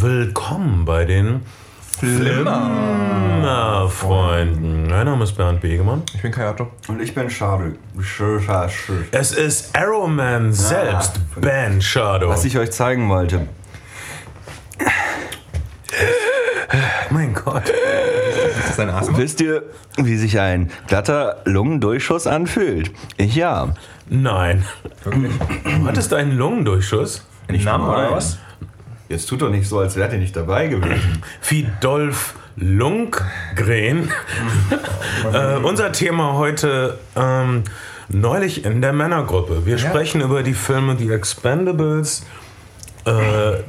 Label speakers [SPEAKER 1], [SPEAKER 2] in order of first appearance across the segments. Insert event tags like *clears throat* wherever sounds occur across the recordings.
[SPEAKER 1] Willkommen bei den Flimmer-Freunden. Mein Name ist Bernd Begemann.
[SPEAKER 2] Ich bin Kayato.
[SPEAKER 3] Und ich bin Schade.
[SPEAKER 1] Es ist Arrowman selbst, Ben Shadow.
[SPEAKER 3] Was ich euch zeigen wollte.
[SPEAKER 1] mein Gott.
[SPEAKER 2] Ist das ein Asthma?
[SPEAKER 3] Wisst ihr, wie sich ein glatter Lungendurchschuss anfühlt? Ich ja.
[SPEAKER 1] Nein.
[SPEAKER 2] Wirklich?
[SPEAKER 1] Du hattest einen Lungendurchschuss?
[SPEAKER 2] Nicht Namen oder was?
[SPEAKER 3] Jetzt tut doch nicht so, als wärt ihr nicht dabei gewesen. *clears throat*
[SPEAKER 1] Wie Dolph Lundgren. *laughs* äh, unser Thema heute ähm, neulich in der Männergruppe. Wir sprechen über die Filme The Expendables, äh,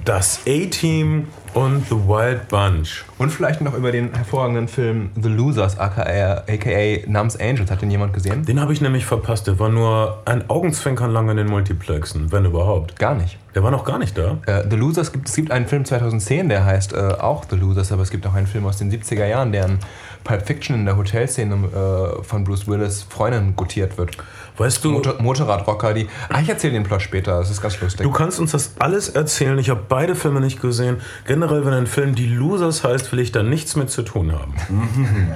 [SPEAKER 1] das A-Team und The Wild Bunch.
[SPEAKER 2] Und vielleicht noch über den hervorragenden Film The Losers, aka, aka Numbs Angels. Hat den jemand gesehen?
[SPEAKER 1] Den habe ich nämlich verpasst. Der war nur ein Augenzwinkern lang in den Multiplexen, wenn überhaupt.
[SPEAKER 2] Gar nicht.
[SPEAKER 1] Der war noch gar nicht da.
[SPEAKER 2] Äh, The Losers gibt es gibt einen Film 2010, der heißt äh, auch The Losers, aber es gibt auch einen Film aus den 70er Jahren, der in Pulp Fiction in der Hotelszene äh, von Bruce Willis Freundin gutiert wird.
[SPEAKER 1] Weißt du,
[SPEAKER 2] Motor Motorradrocker, die. Ah, ich erzähle den Plot später, das ist ganz lustig.
[SPEAKER 1] du kannst uns das alles erzählen. Ich habe beide Filme nicht gesehen. Generell, wenn ein Film Die Losers heißt, will ich da nichts mit zu tun haben. *laughs*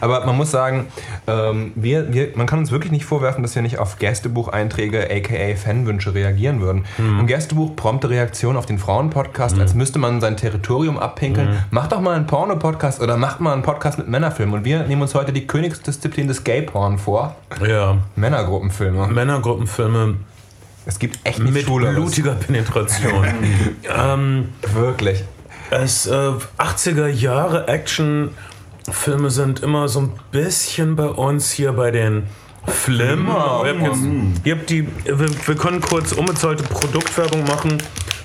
[SPEAKER 2] Aber man muss sagen, ähm, wir, wir, man kann uns wirklich nicht vorwerfen, dass wir nicht auf Gästebucheinträge, aka Fanwünsche, reagieren würden. Im Gästebuch prompte Reaktion auf den Frauenpodcast, als müsste man sein Territorium abpinkeln. Macht doch mal einen Porno-Podcast oder macht mal einen Podcast mit Männerfilmen. Und wir nehmen uns heute die Königsdisziplin des Gay-Porn vor.
[SPEAKER 1] Ja.
[SPEAKER 2] Männergruppenfilme.
[SPEAKER 1] Männergruppenfilme
[SPEAKER 2] Es gibt echt
[SPEAKER 1] mit
[SPEAKER 2] Schwuleres.
[SPEAKER 1] blutiger *laughs* Penetration. ähm,
[SPEAKER 2] Wirklich.
[SPEAKER 1] es, äh, 80er Jahre Actionfilme sind immer so ein bisschen bei uns hier bei den Flimmer. Ihr habt jetzt, ihr habt die, wir, wir können kurz unbezahlte Produktwerbung machen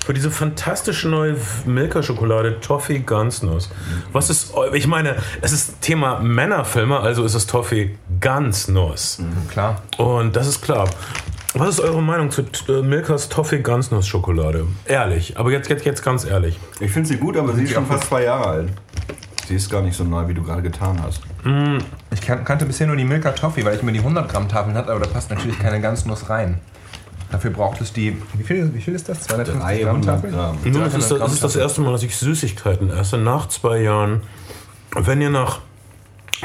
[SPEAKER 1] für diese fantastische neue Milka-Schokolade Toffee Gansnuss. Was ist, ich meine, es ist Thema Männerfilme, also ist es Toffee Gansnuss.
[SPEAKER 2] Klar.
[SPEAKER 1] Und das ist klar. Was ist eure Meinung zu äh, Milkas Toffee Gansnuss-Schokolade? Ehrlich, aber jetzt, jetzt, jetzt ganz ehrlich.
[SPEAKER 3] Ich finde sie gut, aber sie ist schon fast zwei Jahre alt. Sie ist gar nicht so neu, wie du gerade getan hast.
[SPEAKER 2] Ich kan kannte bisher nur die Milka Toffee, weil ich mir die 100 Gramm Tafeln hatte, aber da passt natürlich keine Ganznuss rein. Dafür braucht es die. Wie viel, wie viel ist das? 250 Gramm
[SPEAKER 3] 300
[SPEAKER 2] Tafel?
[SPEAKER 3] Gramm.
[SPEAKER 1] Nun, das,
[SPEAKER 2] 300
[SPEAKER 1] ist das, ist das erste Mal, dass ich Süßigkeiten esse, nach zwei Jahren. Wenn ihr nach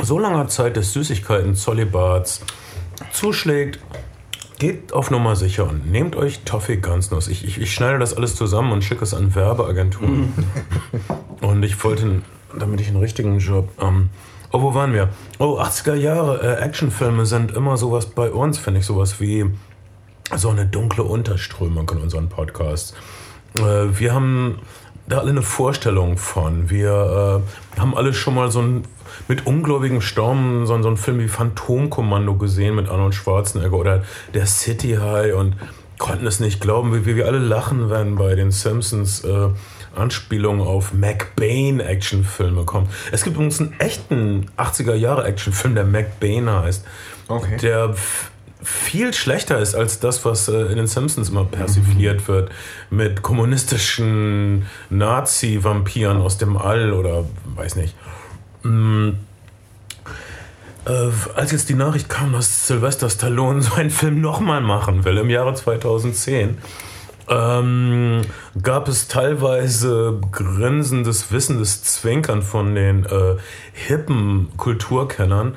[SPEAKER 1] so langer Zeit des Süßigkeiten-Zolibats zuschlägt, geht auf Nummer sicher und nehmt euch Toffee Gansnuss. Ich, ich, ich schneide das alles zusammen und schicke es an Werbeagenturen. und ich wollte, damit ich einen richtigen Job... Ähm, oh, wo waren wir? Oh, 80er Jahre äh, Actionfilme sind immer sowas bei uns, finde ich, sowas wie so eine dunkle Unterströmung in unseren Podcasts. Äh, wir haben da alle eine Vorstellung von. Wir äh, haben alle schon mal so ein mit ungläubigem Sturm so, so einen Film wie Phantomkommando gesehen mit Arnold Schwarzenegger oder der City High und konnten es nicht glauben, wie, wie wir alle lachen, wenn bei den Simpsons äh, Anspielungen auf McBain-Actionfilme kommen. Es gibt übrigens einen echten 80er-Jahre-Actionfilm, der McBain heißt,
[SPEAKER 2] Okay.
[SPEAKER 1] der viel schlechter ist als das, was äh, in den Simpsons immer persifliert wird, mit kommunistischen Nazi-Vampiren aus dem All oder weiß nicht. Mm. Äh, als jetzt die Nachricht kam, dass Sylvester Stallone *laughs* so einen Film nochmal machen will im Jahre 2010, ähm, gab es teilweise grinsendes, wissendes Zwinkern von den äh, hippen Kulturkennern,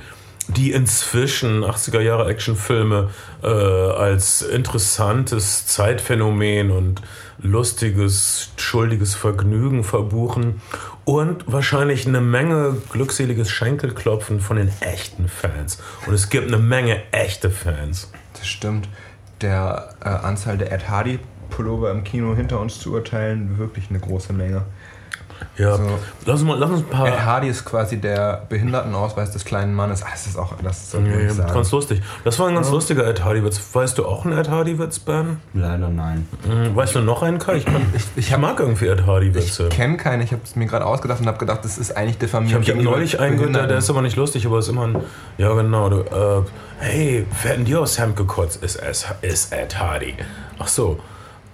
[SPEAKER 1] die inzwischen 80er Jahre Actionfilme äh, als interessantes Zeitphänomen und lustiges, schuldiges Vergnügen verbuchen und wahrscheinlich eine Menge glückseliges Schenkelklopfen von den echten Fans. Und es gibt eine Menge echte Fans.
[SPEAKER 2] Das stimmt. Der äh, Anzahl der Ed Hardy Pullover im Kino hinter uns zu urteilen, wirklich eine große Menge.
[SPEAKER 1] Ja,
[SPEAKER 2] So.
[SPEAKER 1] lass, uns mal, lass uns ein paar.
[SPEAKER 2] Ed Hardy ist quasi der Behindertenausweis des kleinen Mannes. Ah, das ist auch, das
[SPEAKER 1] Ja,
[SPEAKER 2] ich
[SPEAKER 1] ja,
[SPEAKER 2] nicht sagen.
[SPEAKER 1] ganz lustig. Das war ein ganz lustiger Ed Hardy-Witz. Weißt du auch einen Ed Hardy-Witz, Ben?
[SPEAKER 3] Leider nein.
[SPEAKER 1] Hm, Weißt du noch einen, Kai? Ich, kann, ich, ich mag irgendwie Ed Hardy-Witze.
[SPEAKER 2] Ich kenne keinen, ich habe es mir gerade ausgedacht und habe gedacht, das ist eigentlich
[SPEAKER 1] Ich
[SPEAKER 2] diffamierend.
[SPEAKER 1] habe hab
[SPEAKER 2] gegenüber
[SPEAKER 1] neulich einen gehört, der, ist aber nicht lustig, aber ist immer ein. Ja, genau. Du, äh, hey, wer hat denn dir aufs Hemd gekotzt? Ist, ist, ist Ed Hardy. Ach so.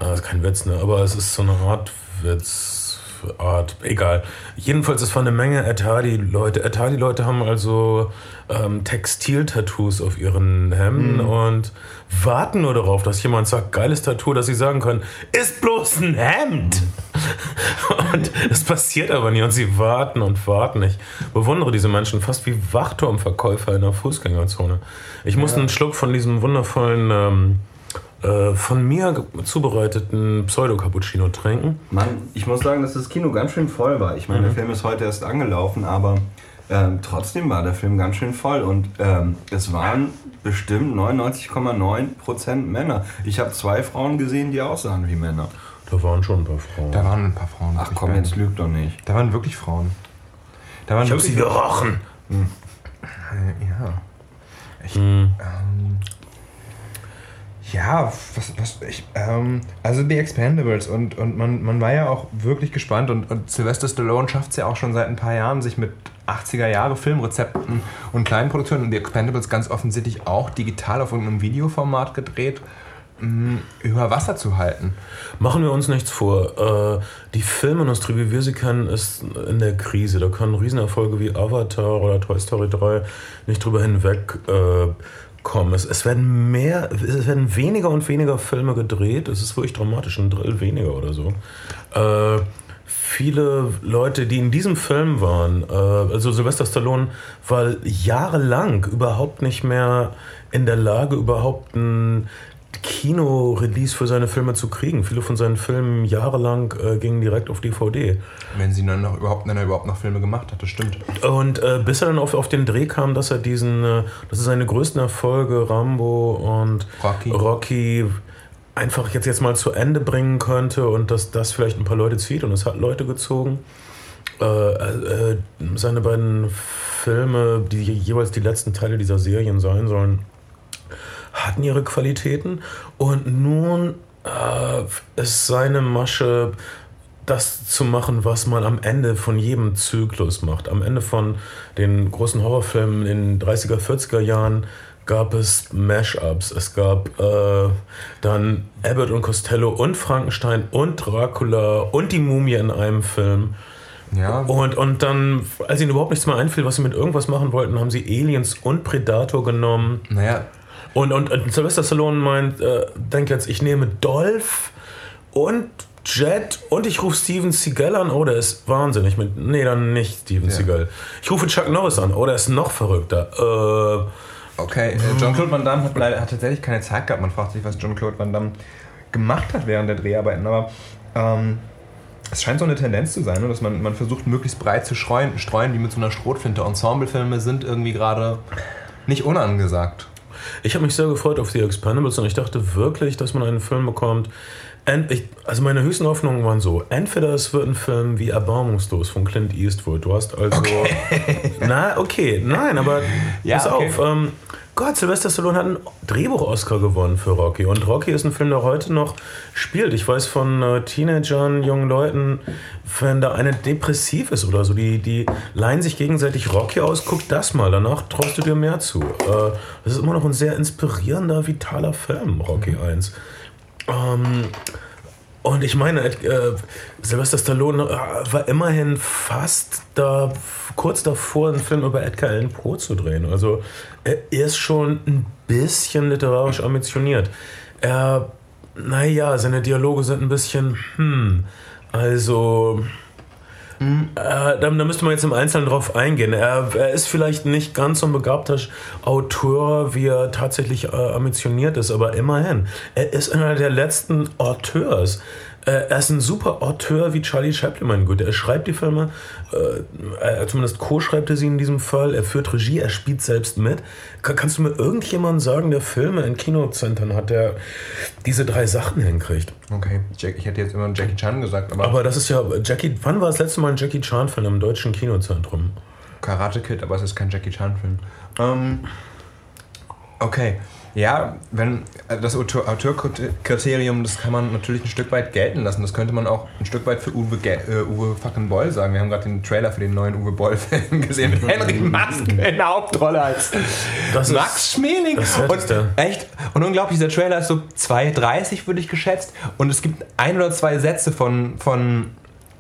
[SPEAKER 1] Das ist kein Witz, ne? Aber es ist so eine Art Witz. Art, egal. Jedenfalls, es war eine Menge. Ed Hardy-Leute haben also ähm, Textil-Tattoos auf ihren Hemden und warten nur darauf, dass jemand sagt, geiles Tattoo, dass sie sagen können, ist bloß ein Hemd. *laughs* Und es passiert aber nie und sie warten und warten. Ich bewundere diese Menschen fast wie Wachturmverkäufer in der Fußgängerzone. Ich musste einen Schluck von diesem wundervollen, ähm, äh, von mir zubereiteten Pseudo-Cappuccino trinken.
[SPEAKER 3] Mann, ich muss sagen, dass das Kino ganz schön voll war. Ich meine, der Film ist heute erst angelaufen, aber ähm, trotzdem war der Film ganz schön voll und ähm, es waren bestimmt 99,9% Männer. Ich habe zwei Frauen gesehen, die aussahen wie Männer.
[SPEAKER 1] Da waren schon ein paar Frauen.
[SPEAKER 2] Da waren ein paar Frauen.
[SPEAKER 3] Ach komm, jetzt lügt doch nicht.
[SPEAKER 2] Da waren wirklich Frauen. Da waren
[SPEAKER 1] ich habe sie gerochen.
[SPEAKER 2] Ja. Ich,
[SPEAKER 1] Hm.
[SPEAKER 2] ähm, ja, was, was ich, ähm, also die Expendables und, und man, man war ja auch wirklich gespannt und, und Sylvester Stallone schafft es ja auch schon seit ein paar Jahren, sich mit 80er Jahre Filmrezepten und kleinen Produktionen und die Expendables ganz offensichtlich auch digital auf irgendeinem Videoformat gedreht, mh, über Wasser zu halten.
[SPEAKER 1] Machen wir uns nichts vor. Äh, die Filmindustrie, wie wir sie kennen, ist in der Krise. Da können Riesenerfolge wie Avatar oder Toy Story 3 nicht drüber hinweg äh, kommen. Es, es, werden mehr, es werden weniger und weniger Filme gedreht. Es ist wirklich dramatisch, ein Drill weniger oder so. Äh, viele Leute, die in diesem Film waren, äh, also Sylvester Stallone war jahrelang überhaupt nicht mehr in der Lage, überhaupt ein Kino-Release für seine Filme zu kriegen. Viele von seinen Filmen jahrelang äh, gingen direkt auf DVD.
[SPEAKER 2] Wenn sie dann noch überhaupt, wenn er überhaupt noch Filme gemacht hat, das stimmt.
[SPEAKER 1] Und äh, bis er dann auf, auf den Dreh kam, dass er diesen, äh, dass er seine größten Erfolge, Rambo und
[SPEAKER 2] Rocky.
[SPEAKER 1] Rocky einfach jetzt, jetzt mal zu Ende bringen könnte und dass das vielleicht ein paar Leute zieht und es hat Leute gezogen. Äh, äh, seine beiden Filme, die jeweils die letzten Teile dieser Serien sein sollen, hatten ihre Qualitäten und nun äh, ist seine Masche das zu machen, was man am Ende von jedem Zyklus macht. Am Ende von den großen Horrorfilmen in den 30er, 40er Jahren gab es Mashups. Es gab äh, dann Abbott und Costello und Frankenstein und Dracula und die Mumie in einem Film.
[SPEAKER 2] Ja.
[SPEAKER 1] Und, und dann, als ihnen überhaupt nichts mehr einfiel, was sie mit irgendwas machen wollten, haben sie Aliens und Predator genommen.
[SPEAKER 2] Naja,
[SPEAKER 1] Und, und, und Sylvester Stallone meint, äh, denk jetzt, ich nehme Dolph und Jet und ich rufe Steven Seagal an. Oh, der ist wahnsinnig. Mit, nee, dann nicht Steven
[SPEAKER 2] Ja.
[SPEAKER 1] Seagal. Ich rufe Chuck Norris an. Oh, der ist noch verrückter. Äh,
[SPEAKER 2] Okay, äh, Jean-Claude Van Damme hat, leider, hat tatsächlich keine Zeit gehabt. Man fragt sich, was Jean-Claude Van Damme gemacht hat während der Dreharbeiten. Aber ähm, es scheint so eine Tendenz zu sein, ne, dass man, man versucht, möglichst breit zu streuen, streuen, die mit so einer Schrotflinte. Ensemblefilme sind irgendwie gerade nicht unangesagt.
[SPEAKER 1] Ich habe mich sehr gefreut auf The Expendables und ich dachte wirklich, dass man einen Film bekommt. Ich, also meine höchsten Hoffnungen waren so, entweder es wird ein Film wie Erbarmungslos von Clint Eastwood. Du hast also... Na, okay, nein, aber *laughs*
[SPEAKER 2] Ja,
[SPEAKER 1] pass
[SPEAKER 2] okay.
[SPEAKER 1] auf. Ähm, Gott, Sylvester Stallone hat einen Drehbuch-Oscar gewonnen für Rocky. Und Rocky ist ein Film, der heute noch spielt. Ich weiß von äh, Teenagern, jungen Leuten, wenn da eine depressiv ist oder so, die, die leihen sich gegenseitig Rocky aus, guck das mal, danach traust du dir mehr zu. Äh, das ist immer noch ein sehr inspirierender, vitaler Film, Rocky 1. Ähm, und ich meine, äh, Sylvester Stallone äh, war immerhin fast da, kurz davor, einen Film über Edgar Allan Poe zu drehen. Also er ist schon ein bisschen literarisch ambitioniert. Er, naja, seine Dialoge sind ein bisschen, hm, also... Äh, da, da müsste man jetzt im Einzelnen drauf eingehen. Er, er ist vielleicht nicht ganz so ein begabter Autor, wie er tatsächlich äh, ambitioniert ist, aber immerhin. Er ist einer der letzten Auteurs. Äh, er ist ein super Auteur wie Charlie Chaplin, mein Gott. Er schreibt die Filme, äh, er, zumindest co-schreibt er sie in diesem Fall. Er führt Regie, er spielt selbst mit. Ka- kannst du mir irgendjemand sagen, der Filme in Kinozentren hat, der diese drei Sachen hinkriegt?
[SPEAKER 2] Okay, Jack, ich hätte jetzt immer Jackie Chan gesagt, aber,
[SPEAKER 1] Aber das ist ja Jackie. Wann war das letzte Mal ein Jackie Chan-Film im deutschen Kinozentrum?
[SPEAKER 2] Karate Kid, aber es ist kein Jackie Chan-Film. Ähm, okay, ja, wenn äh, das Autor- Autorkriterium, das kann man natürlich ein Stück weit gelten lassen. Das könnte man auch ein Stück weit für Uwe, äh, Uwe fucking Boll sagen. Wir haben gerade den Trailer für den neuen Uwe Boll-Film *laughs* gesehen mit Henry *laughs* Maske in der Hauptrolle als
[SPEAKER 1] Das ist
[SPEAKER 2] Max Schmeling.
[SPEAKER 1] das
[SPEAKER 2] Und echt, und unglaublich, dieser Trailer ist so 2,30 würde ich geschätzt. Und es gibt ein oder zwei Sätze von, von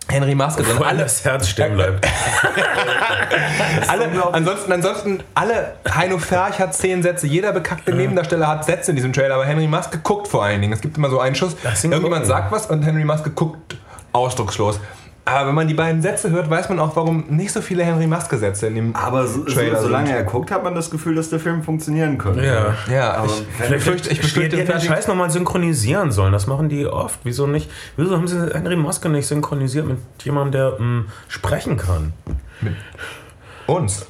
[SPEAKER 2] Henry Maske drin. Alle,
[SPEAKER 1] das Herz stehen bleibt. *laughs*
[SPEAKER 2] alle, ansonsten, ansonsten, alle, Heino Ferch hat zehn Sätze, jeder bekackte Nebendarsteller hat Sätze in diesem Trailer, aber Henry Maske guckt vor allen Dingen. Es gibt immer so einen Schuss, irgendjemand sagt was und Henry Maske guckt ausdruckslos. Aber wenn man die beiden Sätze hört, weiß man auch, warum nicht so viele Henry Maske-Sätze in dem
[SPEAKER 3] Aber so, so,
[SPEAKER 2] Trailer
[SPEAKER 3] solange
[SPEAKER 2] sind.
[SPEAKER 3] er guckt, hat man das Gefühl, dass der Film funktionieren könnte.
[SPEAKER 1] Ja.
[SPEAKER 2] Ja,
[SPEAKER 3] Aber
[SPEAKER 2] ich, ich befürchte, ich
[SPEAKER 1] Die
[SPEAKER 2] befürchte
[SPEAKER 1] den Scheiß nochmal synchronisieren sollen. Das machen die oft. Wieso nicht? Wieso haben sie Henry Maske nicht synchronisiert mit jemandem, der mm, sprechen kann?
[SPEAKER 2] uns.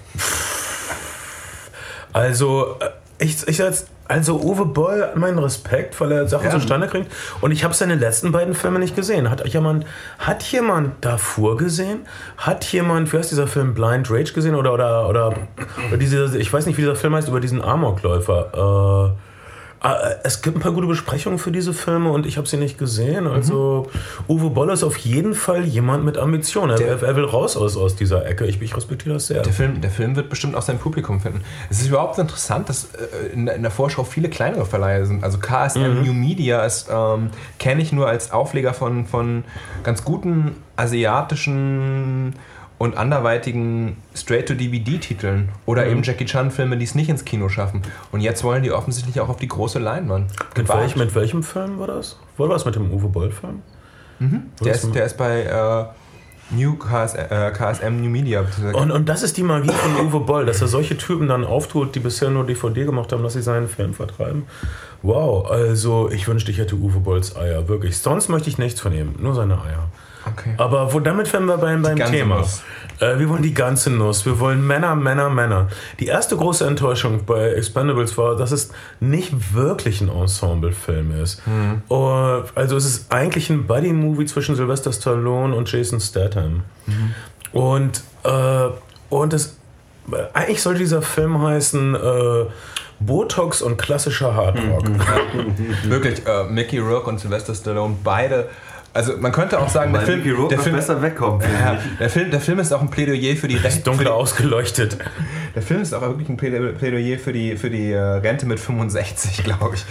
[SPEAKER 1] Also, äh, ich, ich als, also Uwe Boll hat meinen Respekt, weil er Sachen
[SPEAKER 3] Ja.
[SPEAKER 1] zustande kriegt. Und ich habe seine letzten beiden Filme nicht gesehen. Hat jemand, hat jemand davor gesehen? Hat jemand, wie heißt dieser Film, Blind Rage gesehen? Oder, oder, oder, oder diese, ich weiß nicht, wie dieser Film heißt, über diesen Amokläufer. Äh, es gibt ein paar gute Besprechungen für diese Filme und ich habe sie nicht gesehen. Also Uwe Boll ist auf jeden Fall jemand mit Ambition. Er, er will raus aus, aus dieser Ecke. Ich, ich respektiere das sehr.
[SPEAKER 2] Der Film, der Film wird bestimmt auch sein Publikum finden. Es ist überhaupt interessant, dass äh, in, der- Vorschau viele kleinere Verleihe sind. Also KSM New Media ist, ähm, kenne ich nur als Aufleger von, von ganz guten asiatischen und anderweitigen Straight-to-DVD-Titeln oder eben Jackie Chan-Filme, die es nicht ins Kino schaffen. Und jetzt wollen die offensichtlich auch auf die große Leinwand.
[SPEAKER 1] Mit, welch, mit welchem Film war das? War das mit dem Uwe Boll-Film?
[SPEAKER 2] Der ist, der ist bei äh, New KS, äh, KSM New Media.
[SPEAKER 1] Und, und das ist die Magie von Uwe Boll, dass er solche Typen dann auftut, die bisher nur DVD gemacht haben, dass sie seinen Film vertreiben. Wow, also ich wünschte, ich hätte Uwe Bolls Eier, wirklich. Sonst möchte ich nichts von ihm, nur seine Eier.
[SPEAKER 2] Okay.
[SPEAKER 1] Aber wo, damit wären wir beim, beim Thema. Äh, wir wollen die ganze Nuss. Wir wollen Männer, Männer, Männer. Die erste große Enttäuschung bei Expendables war, dass es nicht wirklich ein Ensemble-Film ist.
[SPEAKER 2] Mhm.
[SPEAKER 1] Uh, also es ist eigentlich ein Buddy-Movie zwischen Sylvester Stallone und Jason Statham.
[SPEAKER 2] Mhm.
[SPEAKER 1] Und, äh, und es, eigentlich sollte dieser Film heißen äh, Botox und klassischer Hardrock.
[SPEAKER 2] Mhm. *laughs* Wirklich, äh, Mickey Rourke und Sylvester Stallone, beide. Also man könnte auch sagen, der Film, der, Film,
[SPEAKER 3] besser wegkommt,
[SPEAKER 2] ja, der, Film, der Film ist auch ein Plädoyer für die Rechte. Die,
[SPEAKER 1] ausgeleuchtet.
[SPEAKER 2] Der Film ist auch wirklich ein Plä- Plädoyer für die, für die äh, Rente mit 65, *laughs* glaube ich.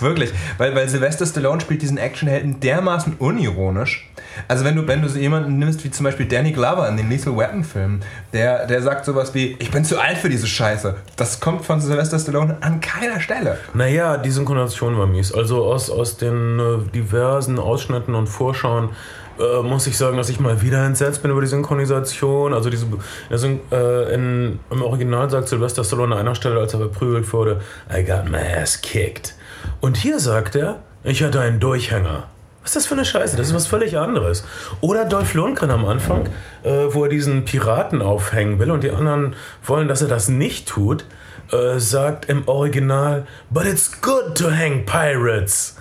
[SPEAKER 2] Wirklich. Weil, weil Sylvester Stallone spielt diesen Actionhelden dermaßen unironisch. Also wenn du, wenn du so jemanden nimmst wie zum Beispiel Danny Glover in den Lethal Weapon Filmen, der, der sagt sowas wie, ich bin zu alt für diese Scheiße. Das kommt von Sylvester Stallone an keiner Stelle.
[SPEAKER 1] Naja, die Synchronisation war mies. Also aus, aus den äh, diversen Ausschnitten und Vorschauen äh, muss ich sagen, dass ich mal wieder entsetzt bin über die Synchronisation. Also diese, Syn äh, in, im Original sagt Sylvester Stallone an einer Stelle, als er verprügelt wurde, I got my ass kicked. Und hier sagt er, ich hatte einen Durchhänger. Was ist das für eine Scheiße? Das ist was völlig anderes. Oder Dolph Lundgren am Anfang, äh, wo er diesen Piraten aufhängen will und die anderen wollen, dass er das nicht tut, äh, sagt im Original, but it's good to hang pirates.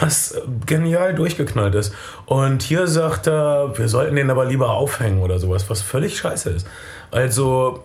[SPEAKER 1] Was genial durchgeknallt ist. Und hier sagt er, wir sollten den aber lieber aufhängen oder sowas, was völlig scheiße ist. Also,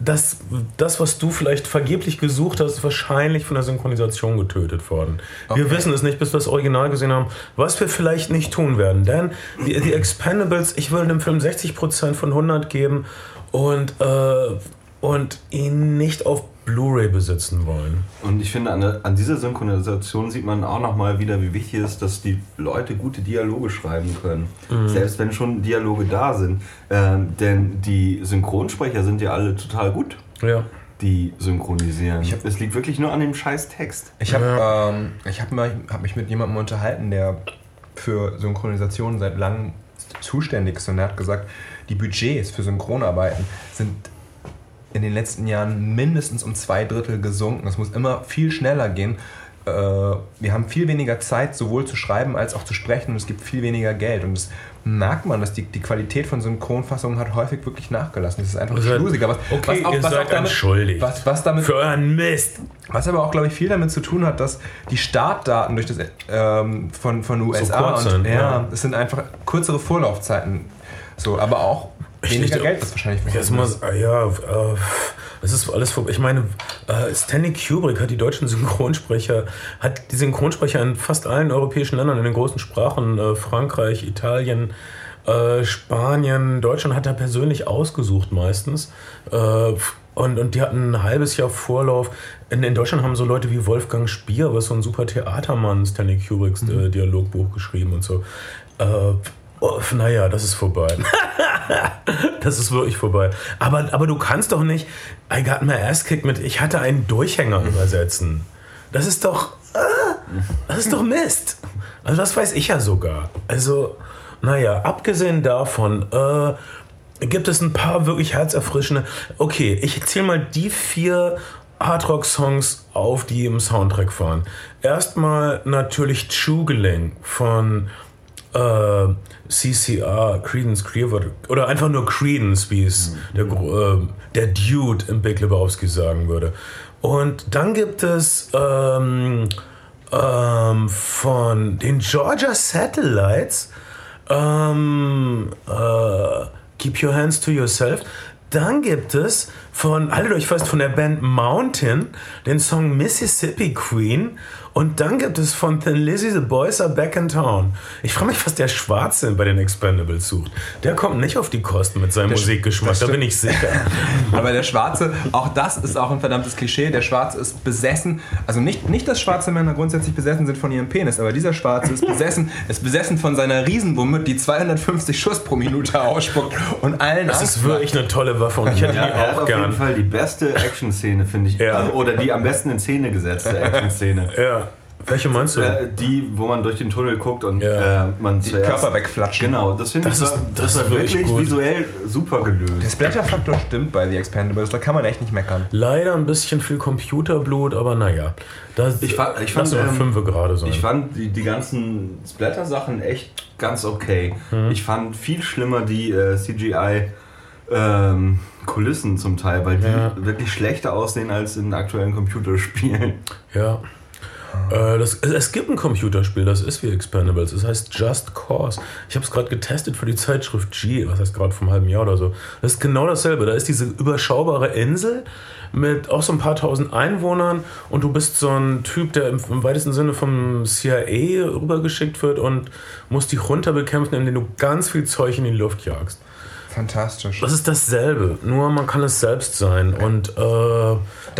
[SPEAKER 1] das, das, was du vielleicht vergeblich gesucht hast, ist wahrscheinlich von der Synchronisation getötet worden. Wir
[SPEAKER 2] Okay.
[SPEAKER 1] wissen es nicht, bis wir das Original gesehen haben, was wir vielleicht nicht tun werden. Denn die, die Expendables, ich würde dem Film 60% von 100 geben und, äh, und ihn nicht auf Blu-ray besitzen wollen.
[SPEAKER 3] Und ich finde, an, an dieser Synchronisation sieht man auch nochmal wieder, wie wichtig es ist, dass die Leute gute Dialoge schreiben können. Selbst wenn schon Dialoge da sind. Ähm, denn die Synchronsprecher sind ja alle total gut,
[SPEAKER 1] Ja.
[SPEAKER 3] die synchronisieren.
[SPEAKER 2] Ich hab-
[SPEAKER 3] es liegt wirklich nur an dem scheiß Text.
[SPEAKER 2] Ich habe ähm, ich hab mal- hab mich mit jemandem unterhalten, der für Synchronisation seit langem zuständig ist und er hat gesagt, die Budgets für Synchronarbeiten sind in den letzten Jahren mindestens um zwei Drittel gesunken. Es muss immer viel schneller gehen. Äh, Wir haben viel weniger Zeit, sowohl zu schreiben als auch zu sprechen und es gibt viel weniger Geld. Und das merkt man, dass die, die Qualität von Synchronfassungen hat häufig wirklich nachgelassen. Das ist einfach
[SPEAKER 1] seid-
[SPEAKER 2] schlusiger. Was,
[SPEAKER 1] Okay,
[SPEAKER 2] was auch,
[SPEAKER 1] ihr
[SPEAKER 2] was
[SPEAKER 1] seid
[SPEAKER 2] auch damit. Was, was damit
[SPEAKER 1] Für euren Mist.
[SPEAKER 2] was aber auch, glaube ich, viel damit zu tun hat, dass die Startdaten durch das, ähm, von, von USA
[SPEAKER 1] kurz
[SPEAKER 2] und
[SPEAKER 1] sind,
[SPEAKER 2] ja,
[SPEAKER 1] ja.
[SPEAKER 2] es sind einfach kürzere Vorlaufzeiten. So, aber auch weniger Geld ist wahrscheinlich
[SPEAKER 1] Jetzt mal, ah, ja, äh, es ist alles vorbei. Ich meine, äh, Stanley Kubrick hat die deutschen Synchronsprecher, hat die Synchronsprecher in fast allen europäischen Ländern, in den großen Sprachen, äh, Frankreich, Italien, äh, Spanien, Deutschland hat er persönlich ausgesucht meistens. Äh, und, und die hatten ein halbes Jahr Vorlauf. In, in Deutschland haben so Leute wie Wolfgang Spier, was so ein super Theatermann, Stanley Kubricks äh, Dialogbuch geschrieben und so. Äh, oh, naja, das ist vorbei. *laughs* Das ist wirklich vorbei. Aber, aber du kannst doch nicht I got my ass kicked mit Ich hatte einen Durchhänger übersetzen. Das ist doch. äh, Das ist doch Mist. Also das weiß ich ja sogar. Also, naja, abgesehen davon, äh, gibt es ein paar wirklich herzerfrischende. Okay, ich zähle mal die vier Hardrock-Songs auf, die im Soundtrack fahren. Erstmal natürlich Chugeling von äh, CCR, Credence Clearwater, oder einfach nur Credence, wie es der, äh, der Dude im Big Lebowski sagen würde. Und dann gibt es ähm, ähm, von den Georgia Satellites ähm, äh, Keep Your Hands to Yourself. Dann gibt es von, haltet euch fast von der Band Mountain den Song Mississippi Queen. Und dann gibt es von Thin Lizzy The Boys Are Back in Town. Ich frage mich, was der Schwarze bei den Expendables sucht. Der kommt nicht auf die Kosten mit seinem
[SPEAKER 2] Der Sch-
[SPEAKER 1] Musikgeschmack, da bin ich sicher. *laughs*
[SPEAKER 2] Aber der Schwarze, auch das ist auch ein verdammtes Klischee. Der Schwarze ist besessen. Also nicht, nicht, dass schwarze Männer grundsätzlich besessen sind von ihrem Penis, aber dieser Schwarze ist besessen, *laughs* ist besessen von seiner Riesenwumme, die 250 Schuss pro Minute ausspuckt und allen
[SPEAKER 1] Das
[SPEAKER 2] Angst
[SPEAKER 1] ist wirklich eine tolle Waffe und ich hätte
[SPEAKER 3] Ja,
[SPEAKER 1] die
[SPEAKER 3] er hat
[SPEAKER 1] auch
[SPEAKER 3] auf jeden
[SPEAKER 1] gern.
[SPEAKER 3] Fall die beste Action-Szene, finde ich.
[SPEAKER 1] Ja.
[SPEAKER 3] Oder die am besten in Szene gesetzte Action-Szene.
[SPEAKER 1] Ja. Welche meinst du?
[SPEAKER 3] Äh, die, wo man durch den Tunnel guckt und
[SPEAKER 1] Ja.
[SPEAKER 3] äh, man
[SPEAKER 2] Die
[SPEAKER 3] zuerst...
[SPEAKER 2] Körper wegflatschen.
[SPEAKER 3] Genau, das finde ich
[SPEAKER 1] Das ist- das
[SPEAKER 3] das
[SPEAKER 1] ist wirklich gut.
[SPEAKER 3] visuell super
[SPEAKER 2] Der
[SPEAKER 3] gelöst.
[SPEAKER 2] Splatter-Faktor stimmt bei The Expendables, da kann man echt nicht meckern.
[SPEAKER 1] Leider ein bisschen viel Computerblut, aber naja. Das,
[SPEAKER 3] Ich fand- ich fand, ähm,
[SPEAKER 1] fünfe gerade sein.
[SPEAKER 3] Ich fand die, die ganzen Splatter-Sachen echt ganz okay.
[SPEAKER 1] Mhm.
[SPEAKER 3] Ich fand viel schlimmer die äh, CGI ähm, Kulissen zum Teil, weil die
[SPEAKER 1] Ja.
[SPEAKER 3] wirklich schlechter aussehen als in aktuellen Computerspielen.
[SPEAKER 1] Ja. Äh, das, es, gibt ein Computerspiel, das ist wie Expendables. Es heißt Just Cause. Ich habe es gerade getestet für die Zeitschrift G, was heißt gerade vom halben Jahr oder so. Das ist genau dasselbe. Da ist diese überschaubare Insel mit auch so ein paar tausend Einwohnern und du bist so ein Typ, der im, im weitesten Sinne vom CIA rübergeschickt wird und musst die runter bekämpfen, indem du ganz viel Zeug in die Luft jagst.
[SPEAKER 2] Fantastisch.
[SPEAKER 1] Das ist dasselbe, nur man kann es selbst sein. Und äh,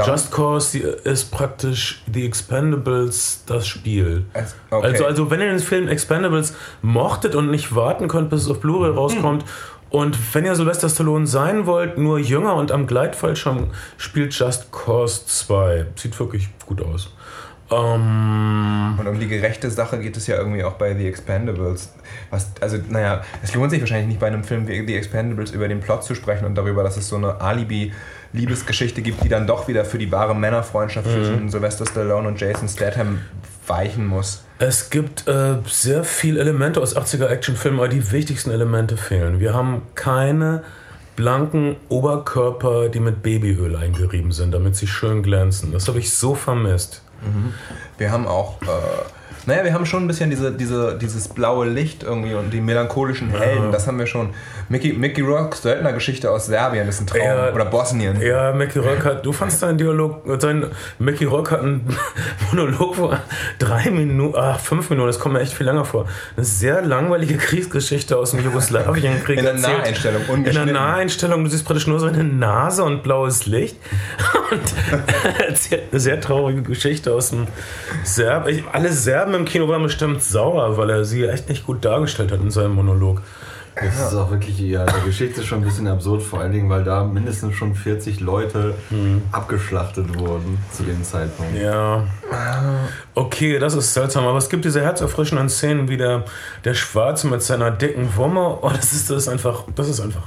[SPEAKER 1] Just Cause ist praktisch The Expendables das Spiel.
[SPEAKER 2] Es- okay.
[SPEAKER 1] Also, also wenn ihr den Film Expendables mochtet und nicht warten könnt, bis es auf Blu-ray rauskommt, und wenn ihr Sylvester Stallone sein wollt, nur jünger und am Gleitfallschirm, spielt Just Cause 2. Sieht wirklich gut aus. Ähm,
[SPEAKER 2] Und um die gerechte Sache geht es ja irgendwie auch bei The Expendables. Was, also, naja, es lohnt sich wahrscheinlich nicht bei einem Film wie The Expendables über den Plot zu sprechen und darüber, dass es so eine Alibi-Liebesgeschichte gibt, die dann doch wieder für die wahre Männerfreundschaft zwischen Sylvester Stallone und Jason Statham weichen muss.
[SPEAKER 1] Es gibt äh, sehr viele Elemente aus 80er Actionfilmen, aber die wichtigsten Elemente fehlen. Wir haben keine blanken Oberkörper, die mit Babyöl eingerieben sind, damit sie schön glänzen. Das habe ich so vermisst.
[SPEAKER 2] Wir haben auch, äh, naja, wir haben schon ein bisschen diese, diese, dieses blaue Licht irgendwie und die melancholischen Helden, das haben wir schon. Mickey, Mickey Rourke's Söldnergeschichte aus Serbien ist ein Traum.
[SPEAKER 1] Ja.
[SPEAKER 2] Oder Bosnien.
[SPEAKER 1] Ja, Mickey Rock hat, du fandst seinen Dialog, sein, Mickey Rock hat einen *laughs* Monolog, wo er drei Minuten, ach, fünf Minuten, das kommt mir echt viel länger vor. Eine sehr langweilige Kriegsgeschichte aus dem Jugoslawienkrieg. *laughs*
[SPEAKER 2] In der. Naheinstellung,
[SPEAKER 1] In der
[SPEAKER 2] ungeschnitten.
[SPEAKER 1] Naheinstellung, du siehst praktisch nur seine Nase und blaues Licht. *laughs* Und er erzählt eine sehr traurige Geschichte aus dem Serb. Ich, alle Serben im Kino waren bestimmt sauer, weil er sie echt nicht gut dargestellt hat in seinem Monolog.
[SPEAKER 3] Das ist auch wirklich, ja, die Geschichte ist schon ein bisschen absurd, vor allen Dingen, weil da mindestens schon 40 Leute abgeschlachtet wurden zu dem Zeitpunkt.
[SPEAKER 1] Ja. Okay, das ist seltsam, aber es gibt diese herzerfrischenden Szenen wie der, der Schwarze mit seiner dicken Wumme. Oh, das ist, das ist einfach, das ist einfach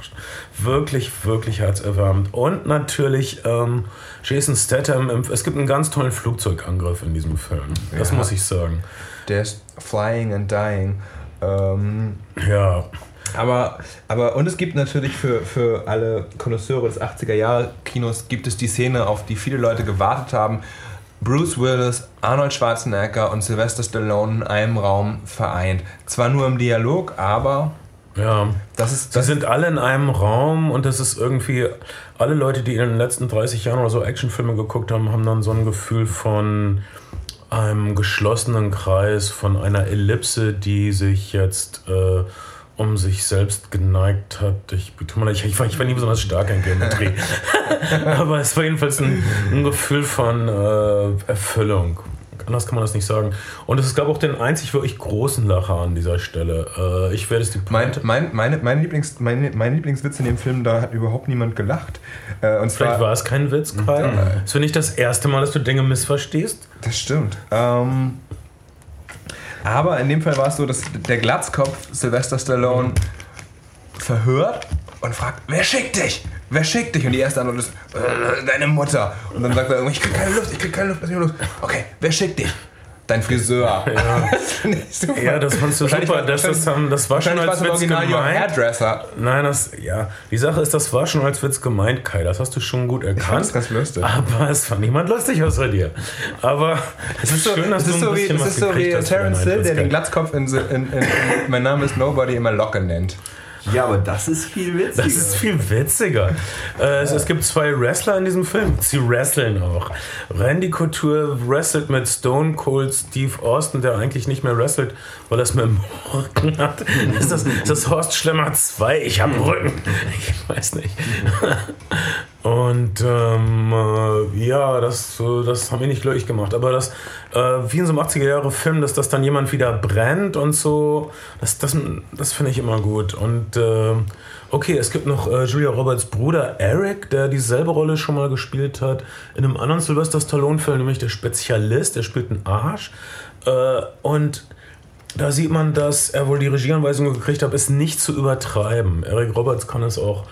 [SPEAKER 1] wirklich, wirklich herzerwärmend. Und natürlich ähm, Jason Statham, im, es gibt einen ganz tollen Flugzeugangriff in diesem Film. Das
[SPEAKER 2] Ja.
[SPEAKER 1] muss ich sagen.
[SPEAKER 2] Der ist Flying and Dying. Ähm,
[SPEAKER 1] Ja.
[SPEAKER 2] Aber, aber, und es gibt natürlich für, für alle Konnoisseure des 80er-Jahre-Kinos gibt es die Szene, auf die viele Leute gewartet haben. Bruce Willis, Arnold Schwarzenegger und Sylvester Stallone in einem Raum vereint. Zwar nur im Dialog, aber
[SPEAKER 1] Ja.
[SPEAKER 2] das ist.
[SPEAKER 1] Sie
[SPEAKER 2] Das
[SPEAKER 1] sind alle in einem Raum und das ist irgendwie, alle Leute, die in den letzten 30 Jahren oder so Actionfilme geguckt haben, haben dann so ein Gefühl von einem geschlossenen Kreis, von einer Ellipse, die sich jetzt äh, um sich selbst geneigt hat. Ich, tut mir leid, ich, ich, war, ich war nie besonders stark in Geometrie. *laughs* Aber es war jedenfalls ein, ein Gefühl von äh, Erfüllung. Anders kann man das nicht sagen. Und es gab auch den einzig wirklich großen Lacher an dieser Stelle. Äh, ich werde es die
[SPEAKER 2] mein, mein, meine, mein, Lieblings, mein, mein Lieblingswitz in dem Film, da hat überhaupt niemand gelacht. Äh, und
[SPEAKER 1] Vielleicht
[SPEAKER 2] zwar,
[SPEAKER 1] war es kein Witz, Kai. Es wird nicht das erste Mal, dass du Dinge missverstehst.
[SPEAKER 2] Das stimmt. Ähm, Aber in dem Fall war es so, dass der Glatzkopf Sylvester Stallone verhört und fragt, wer schickt dich? Wer schickt dich? Und die erste Antwort ist, äh, deine Mutter. Und dann sagt er, ich krieg keine Luft, ich krieg keine Luft, lass mich los. Okay, wer schickt dich? Dein Friseur. Ja, *laughs*
[SPEAKER 1] das ich. Ja, das fandst du super. Das, das, das war schon als Witz gemeint.
[SPEAKER 2] Hairdresser.
[SPEAKER 1] Nein, das, ja. Die Sache ist, das war schon als Witz gemeint, Kai. Das hast du schon gut erkannt.
[SPEAKER 2] Ist ganz lustig.
[SPEAKER 1] Aber es fand niemand lustig außer dir. Aber es ist, so, schön, dass du
[SPEAKER 2] so
[SPEAKER 1] ein bisschen
[SPEAKER 2] wie,
[SPEAKER 1] was
[SPEAKER 2] Es ist so wie Terence Hill, der den. Glatzkopf in, in, in, in Mein Name ist Nobody immer Locke nennt.
[SPEAKER 3] Ja, aber das ist viel witziger.
[SPEAKER 1] Das ist viel witziger. Äh, es, es gibt zwei Wrestler in diesem Film. Sie wresteln auch. Randy Couture wrestelt mit Stone Cold Steve Austin, der eigentlich nicht mehr wrestelt, weil er es mit dem Rücken hat. Ist das, ist das Horst Schlemmer 2? Ich habe Rücken. Ich weiß nicht. Und ähm, äh, ja, das, äh, das haben wir nicht glücklich gemacht. Aber das, äh, wie in so einem 80er-Jahre-Film, dass das dann jemand wieder brennt und so, das, das, das finde ich immer gut. Und äh, okay, es gibt noch äh, Julia Roberts Bruder Eric, der dieselbe Rolle schon mal gespielt hat in einem anderen Sylvester Stallone-Film, nämlich der Spezialist, der spielt einen Arsch. Äh, und da sieht man, dass er wohl die Regieanweisung gekriegt hat, es nicht zu übertreiben. Eric Roberts kann es auch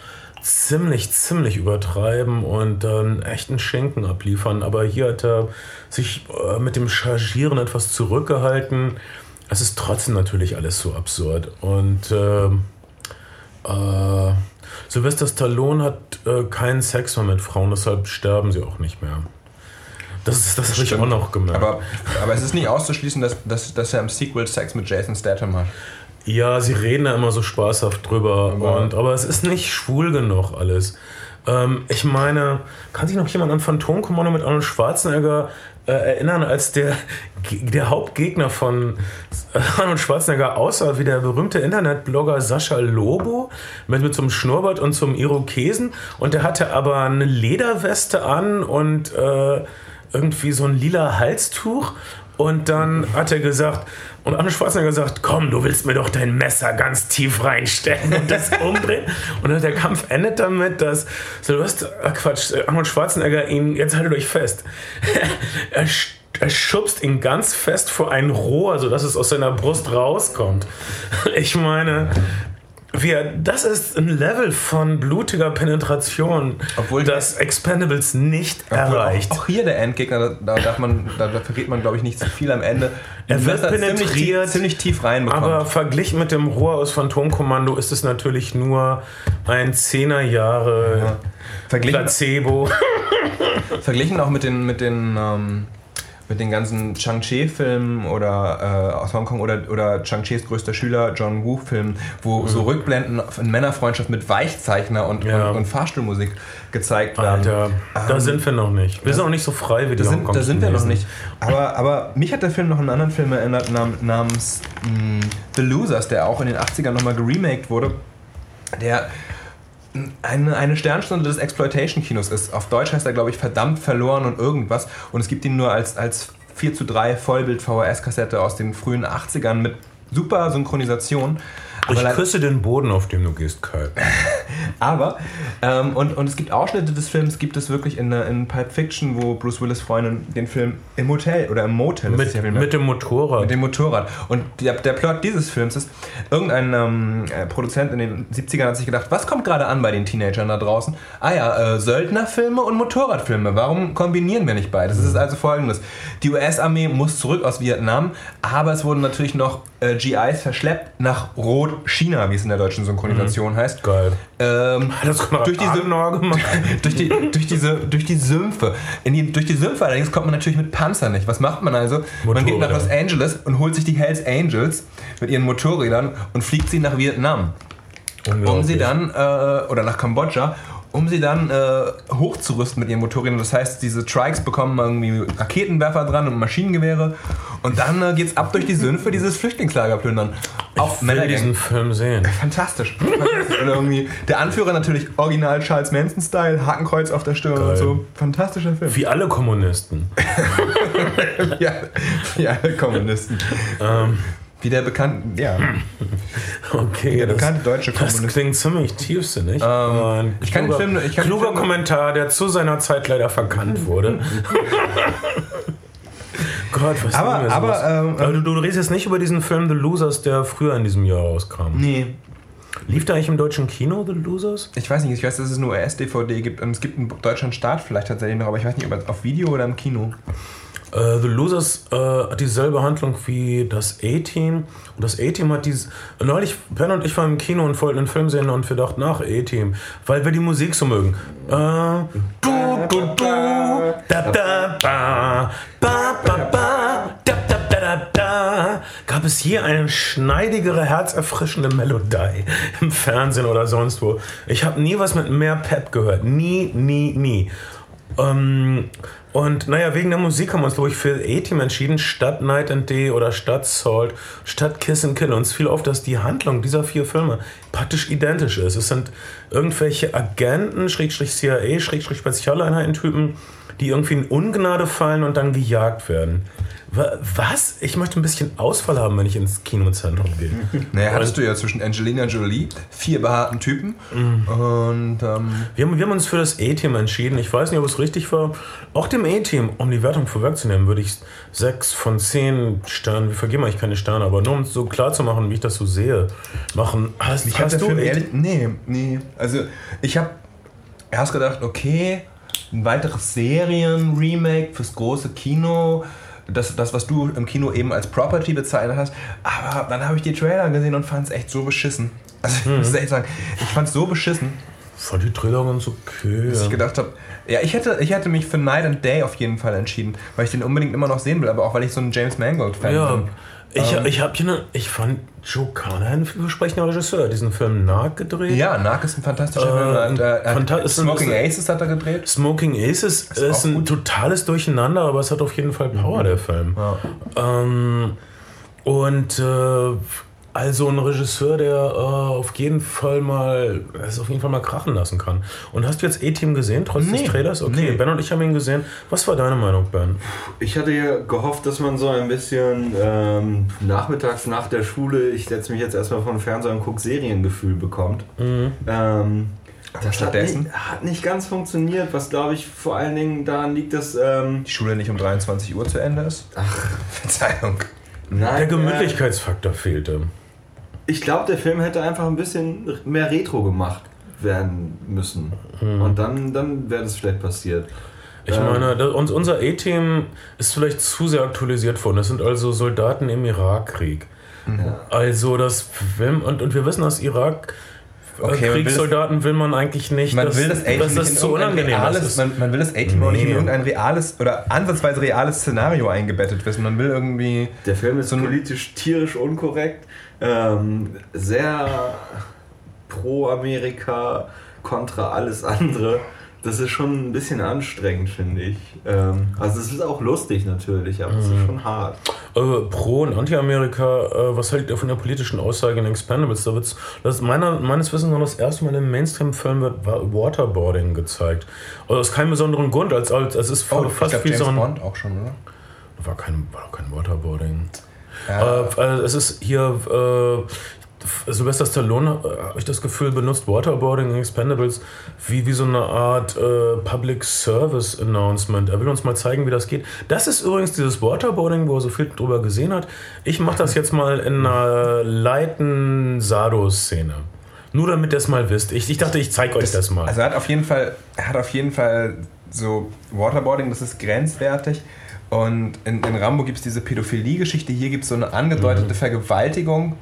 [SPEAKER 1] ziemlich, ziemlich übertreiben und dann echten Schenken abliefern. Aber hier hat er sich äh, mit dem Chargieren etwas zurückgehalten. Es ist trotzdem natürlich alles so absurd. Und äh, äh, Sylvester Stallone hat äh, keinen Sex mehr mit Frauen, deshalb sterben sie auch nicht mehr. Das, ist- das habe ich auch noch gemerkt.
[SPEAKER 2] Aber, aber es ist nicht auszuschließen, dass, dass, dass er im Sequel Sex mit Jason Statham hat.
[SPEAKER 1] Ja, sie reden da immer so spaßhaft drüber.
[SPEAKER 2] Aber-
[SPEAKER 1] und, aber es ist nicht schwul genug alles. Ähm, ich meine, kann sich noch jemand an Phantomkommando mit Arnold Schwarzenegger äh, erinnern, als der, der Hauptgegner von Arnold Schwarzenegger aussah wie der berühmte Internetblogger Sascha Lobo mit, mit so einem Schnurrbart und so einem Irokesen. Und der hatte aber eine Lederweste an und äh, irgendwie so ein lila Halstuch. Und dann hat er gesagt, und Arnold Schwarzenegger gesagt, komm, du willst mir doch dein Messer ganz tief reinstecken und das *laughs* umdrehen. Und dann der Kampf endet damit, dass Sylvester, äh Quatsch, äh, Arnold Schwarzenegger ihn, jetzt haltet euch fest, *laughs* er, er schubst ihn ganz fest vor ein Rohr, sodass es aus seiner Brust rauskommt. *laughs* Ich meine, wir, das ist ein Level von blutiger Penetration,
[SPEAKER 2] Obwohl-
[SPEAKER 1] das Expendables nicht erreicht.
[SPEAKER 2] Auch, auch hier der Endgegner, da, da, darf man, da, da verrät man, glaube ich, nicht zu viel am Ende.
[SPEAKER 1] Er wird
[SPEAKER 2] ziemlich,
[SPEAKER 1] penetriert,
[SPEAKER 2] tief- ziemlich tief reinbekommt.
[SPEAKER 1] Aber verglichen mit dem Rohr aus Phantomkommando ist es natürlich nur ein 10er Jahre
[SPEAKER 2] verglichen,
[SPEAKER 1] Placebo.
[SPEAKER 2] verglichen auch mit den, mit den, ähm, mit den ganzen Chang-Chi-Filmen oder äh, aus Hongkong oder, oder Chang-Chis größter Schüler John Woo-Filmen, wo so Rückblenden in Männerfreundschaft mit Weichzeichner und,
[SPEAKER 1] Mhm. Ja.
[SPEAKER 2] und, und Fahrstuhlmusik gezeigt werden.
[SPEAKER 1] Alter, da sind wir noch nicht. Wir sind auch nicht so frei wie die
[SPEAKER 2] Da sind, da sind wir noch nicht. Aber, aber mich hat der Film noch einen anderen Film erinnert, nam, namens mh, The Losers, der auch in den 80ern nochmal geremaked wurde. Der eine, eine Sternstunde des Exploitation-Kinos ist. Auf Deutsch heißt er, glaube ich, verdammt verloren und irgendwas. Und es gibt ihn nur als, als 4 zu 3 Vollbild-VHS-Kassette aus den frühen 80ern mit super Synchronisation.
[SPEAKER 1] Ich küsse den Boden, auf dem du gehst, Kai. *laughs*
[SPEAKER 2] aber, ähm, und, und es gibt Ausschnitte des Films, gibt es wirklich in, in Pulp Fiction, wo Bruce Willis Freundin den Film im Hotel oder im Motel
[SPEAKER 1] Mit,
[SPEAKER 2] ja
[SPEAKER 1] mit dem Motorrad.
[SPEAKER 2] mit dem Motorrad. Und der, der Plot dieses Films ist, irgendein ähm, äh, Produzent in den 70ern hat sich gedacht, was kommt gerade an bei den Teenagern da draußen? Ah ja, äh, Söldnerfilme und Motorradfilme. Warum kombinieren wir nicht beides? Es ist also folgendes. Die US-Armee muss zurück aus Vietnam, aber es wurden natürlich noch äh, GIs verschleppt nach Rot-China, wie es in der deutschen Synchronisation heißt.
[SPEAKER 1] Geil.
[SPEAKER 2] Ähm, *laughs*
[SPEAKER 1] das
[SPEAKER 2] durch
[SPEAKER 1] gemacht? *laughs*
[SPEAKER 2] durch, die, durch, diese, durch die Sümpfe. Die, durch die Sümpfe allerdings kommt man natürlich mit Panzer nicht. Was macht man also? Man geht nach
[SPEAKER 1] Motorräder.
[SPEAKER 2] Los Angeles und holt sich die Hells Angels mit ihren Motorrädern und fliegt sie nach Vietnam. Um sie dann, äh, oder nach Kambodscha, um sie dann äh, hochzurüsten mit ihren Motorrädern. Das heißt, diese Trikes bekommen irgendwie Raketenwerfer dran und Maschinengewehre. Und dann äh, geht's ab durch die Sümpfe *laughs* dieses Flüchtlingslager plündern. Auch
[SPEAKER 1] Ich will diesen. Film sehen.
[SPEAKER 2] Fantastisch. Fantastisch. Und irgendwie der Anführer natürlich original Charles Manson-Style, Hakenkreuz auf der Stirn und
[SPEAKER 1] Geil.
[SPEAKER 2] so. Fantastischer Film.
[SPEAKER 1] Wie alle Kommunisten. *laughs*
[SPEAKER 2] Ja, ja Kommunisten.
[SPEAKER 1] Ähm,
[SPEAKER 2] Wie der bekannte, ja. *laughs*
[SPEAKER 1] okay,
[SPEAKER 2] Der
[SPEAKER 1] das,
[SPEAKER 2] bekannte deutsche
[SPEAKER 1] das
[SPEAKER 2] Kommunist.
[SPEAKER 1] klingt ziemlich tiefsinnig. Ein
[SPEAKER 2] ich kann den
[SPEAKER 1] kluger,
[SPEAKER 2] Film- ich kann den
[SPEAKER 1] kluger
[SPEAKER 2] Film-
[SPEAKER 1] Kommentar, der zu seiner Zeit leider verkannt wurde. *laughs* Gott, was
[SPEAKER 2] Aber-
[SPEAKER 1] wir
[SPEAKER 2] aber, ähm,
[SPEAKER 1] aber du, du redest jetzt nicht über diesen Film The Losers, der früher in diesem Jahr rauskam.
[SPEAKER 2] Nee.
[SPEAKER 1] Lief der eigentlich im deutschen Kino, The Losers?
[SPEAKER 2] Ich weiß nicht, ich weiß, dass es nur US-DVD gibt und es gibt einen deutschen Start vielleicht tatsächlich noch, aber ich weiß nicht, ob auf Video oder im Kino.
[SPEAKER 1] Äh, The Losers äh, hat dieselbe Handlung wie das A-Team. Und das A-Team hat dieses. Neulich, Ben und ich waren im Kino und wollten einen Film sehen und wir dachten, ach, A-Team, weil wir die Musik so mögen. Äh, du, du, du, da, da, ba, ba, ba, ba, da, da, da, da. Gab es hier eine schneidigere, herzerfrischende Melodie im Fernsehen oder sonst wo? Ich habe nie was mit mehr Pep gehört. Nie, nie, nie. Ähm, und naja, wegen der Musik haben wir uns, glaube ich, für A-Team entschieden, statt Night and Day oder statt Salt, statt Kiss and Kill. Uns fiel auf, dass die Handlung dieser vier Filme praktisch identisch ist. Es sind irgendwelche Agenten, Schrägstrich CIA, Schrägstrich Spezialeinheiten-Typen, die irgendwie in Ungnade fallen und dann gejagt werden. Wa- Was? Ich möchte ein bisschen Ausfall haben, wenn ich ins Kinozentrum gehe. *laughs*
[SPEAKER 2] Naja, hattest du ja zwischen Angelina Jolie, vier behaarten Typen und ähm,
[SPEAKER 1] Wir haben, wir haben uns für das A-Team entschieden. Ich weiß nicht, ob es richtig war. Auch dem A-Team, um die Wertung vorwegzunehmen, würde ich sechs von zehn Sternen, wir vergeben eigentlich keine Sterne, aber nur um es so klar zu machen, wie ich das so sehe, machen. Hast,
[SPEAKER 2] Ich
[SPEAKER 1] hast du
[SPEAKER 2] Film ehrlich, nee, nee. Also ich habe erst gedacht, okay, ein weiteres Serien-Remake fürs große Kino. Das, das, was du im Kino eben als Property bezeichnet hast. Aber dann habe ich die Trailer gesehen und fand es echt so beschissen. Also ich muss echt sagen, ich fand es so beschissen,
[SPEAKER 1] Fand die Trailer ganz okay.
[SPEAKER 2] dass ich gedacht habe, ja, ich hätte, ich hätte mich für Night and Day auf jeden Fall entschieden, weil ich den unbedingt immer noch sehen will, aber auch weil ich so ein James Mangold-Fan
[SPEAKER 1] Ja,
[SPEAKER 2] bin.
[SPEAKER 1] Ich,
[SPEAKER 2] Ähm.
[SPEAKER 1] ich, hab hier ne, ich fand Joe Carnahan ein vielversprechender Regisseur. hat Diesen Film nachgedreht.
[SPEAKER 2] Ja, Narc ist ein fantastischer
[SPEAKER 1] Äh,
[SPEAKER 2] Film. Er hat, er hat
[SPEAKER 1] fanta- ein-
[SPEAKER 2] Smoking
[SPEAKER 1] ein-
[SPEAKER 2] Aces hat er gedreht.
[SPEAKER 1] Smoking Aces
[SPEAKER 2] Ist
[SPEAKER 1] ist, ein
[SPEAKER 2] gut. Mhm.
[SPEAKER 1] totales Durcheinander, aber es hat auf jeden Fall Power, der Film.
[SPEAKER 2] Ja.
[SPEAKER 1] Ähm, und äh, also ein Regisseur, der äh, auf jeden Fall mal es auf jeden Fall mal krachen lassen kann. Und hast du jetzt A-Team gesehen, trotz
[SPEAKER 2] Nee.
[SPEAKER 1] des Trailers? Okay,
[SPEAKER 2] Nee.
[SPEAKER 1] Ben und ich haben ihn gesehen. Was war deine Meinung, Ben?
[SPEAKER 3] Ich hatte ja gehofft, dass man so ein bisschen ähm, nachmittags nach der Schule, ich setze mich jetzt erstmal vor den Fernseher und gucke Seriengefühl bekommt.
[SPEAKER 1] Mhm.
[SPEAKER 3] Ähm, das hat
[SPEAKER 2] stattdessen?
[SPEAKER 3] nicht, hat nicht ganz funktioniert, was glaube ich vor allen Dingen daran liegt, dass ähm,
[SPEAKER 2] die Schule nicht um 23 Uhr zu Ende ist? Ach, *laughs* Verzeihung.
[SPEAKER 3] nein,
[SPEAKER 1] Der Gemütlichkeitsfaktor fehlte.
[SPEAKER 3] Ich glaube, der Film hätte einfach ein bisschen mehr Retro gemacht werden müssen. Und dann, dann wäre das vielleicht passiert.
[SPEAKER 1] Ich
[SPEAKER 3] Ähm,
[SPEAKER 1] meine, da, uns, unser A-Team ist vielleicht zu sehr aktualisiert worden. Das sind also Soldaten im Irakkrieg.
[SPEAKER 3] Ja.
[SPEAKER 1] Also das will, und, und wir wissen, dass Irak äh,
[SPEAKER 2] Okay, man will
[SPEAKER 1] Kriegssoldaten will man eigentlich nicht.
[SPEAKER 2] Man
[SPEAKER 1] dass,
[SPEAKER 2] will das A-Team
[SPEAKER 1] dass
[SPEAKER 2] nicht
[SPEAKER 1] das
[SPEAKER 2] in
[SPEAKER 1] zu
[SPEAKER 2] irgendein
[SPEAKER 1] unangenehm
[SPEAKER 2] reales,
[SPEAKER 1] ist.
[SPEAKER 2] man, man will das A-Team auch nicht in
[SPEAKER 1] Nee.
[SPEAKER 2] irgendein reales oder ansatzweise reales Szenario eingebettet wissen. Man will irgendwie.
[SPEAKER 3] Der Film ist
[SPEAKER 2] So
[SPEAKER 3] politisch tierisch unkorrekt, ähm, sehr pro Amerika kontra alles andere. Das ist schon ein bisschen anstrengend, finde ich. Ähm, also es ist auch lustig natürlich, aber es ist schon hart.
[SPEAKER 1] Äh, Pro- und Anti-Amerika, äh, was haltet ihr von der politischen Aussage in Expendables? Da wird's, das ist meiner, meines Wissens noch das erste Mal im Mainstream-Film wird wa- Waterboarding gezeigt. Also aus keinem besonderen Grund, als, als es ist
[SPEAKER 2] Oh,
[SPEAKER 1] fast
[SPEAKER 2] ich glaub,
[SPEAKER 1] wie
[SPEAKER 2] James
[SPEAKER 1] so ein.
[SPEAKER 2] Bond auch schon, oder?
[SPEAKER 1] War kein, war doch kein Waterboarding.
[SPEAKER 2] Ja.
[SPEAKER 1] Äh, also es ist hier. Äh, Sylvester Stallone, äh, habe ich das Gefühl, benutzt Waterboarding in Expendables wie, wie so eine Art äh, Public Service Announcement. Er will uns mal zeigen, wie das geht. Das ist übrigens dieses Waterboarding, wo er so viel drüber gesehen hat. Ich mache das jetzt mal in einer leiten Sado-Szene. Nur damit ihr es mal wisst. Ich, ich dachte, ich zeige euch das, mal.
[SPEAKER 2] Also er hat auf jeden Fall, er hat auf jeden Fall so Waterboarding, das ist grenzwertig. Und in, in Rambo gibt es diese Pädophilie-Geschichte, hier gibt es so eine angedeutete Vergewaltigung.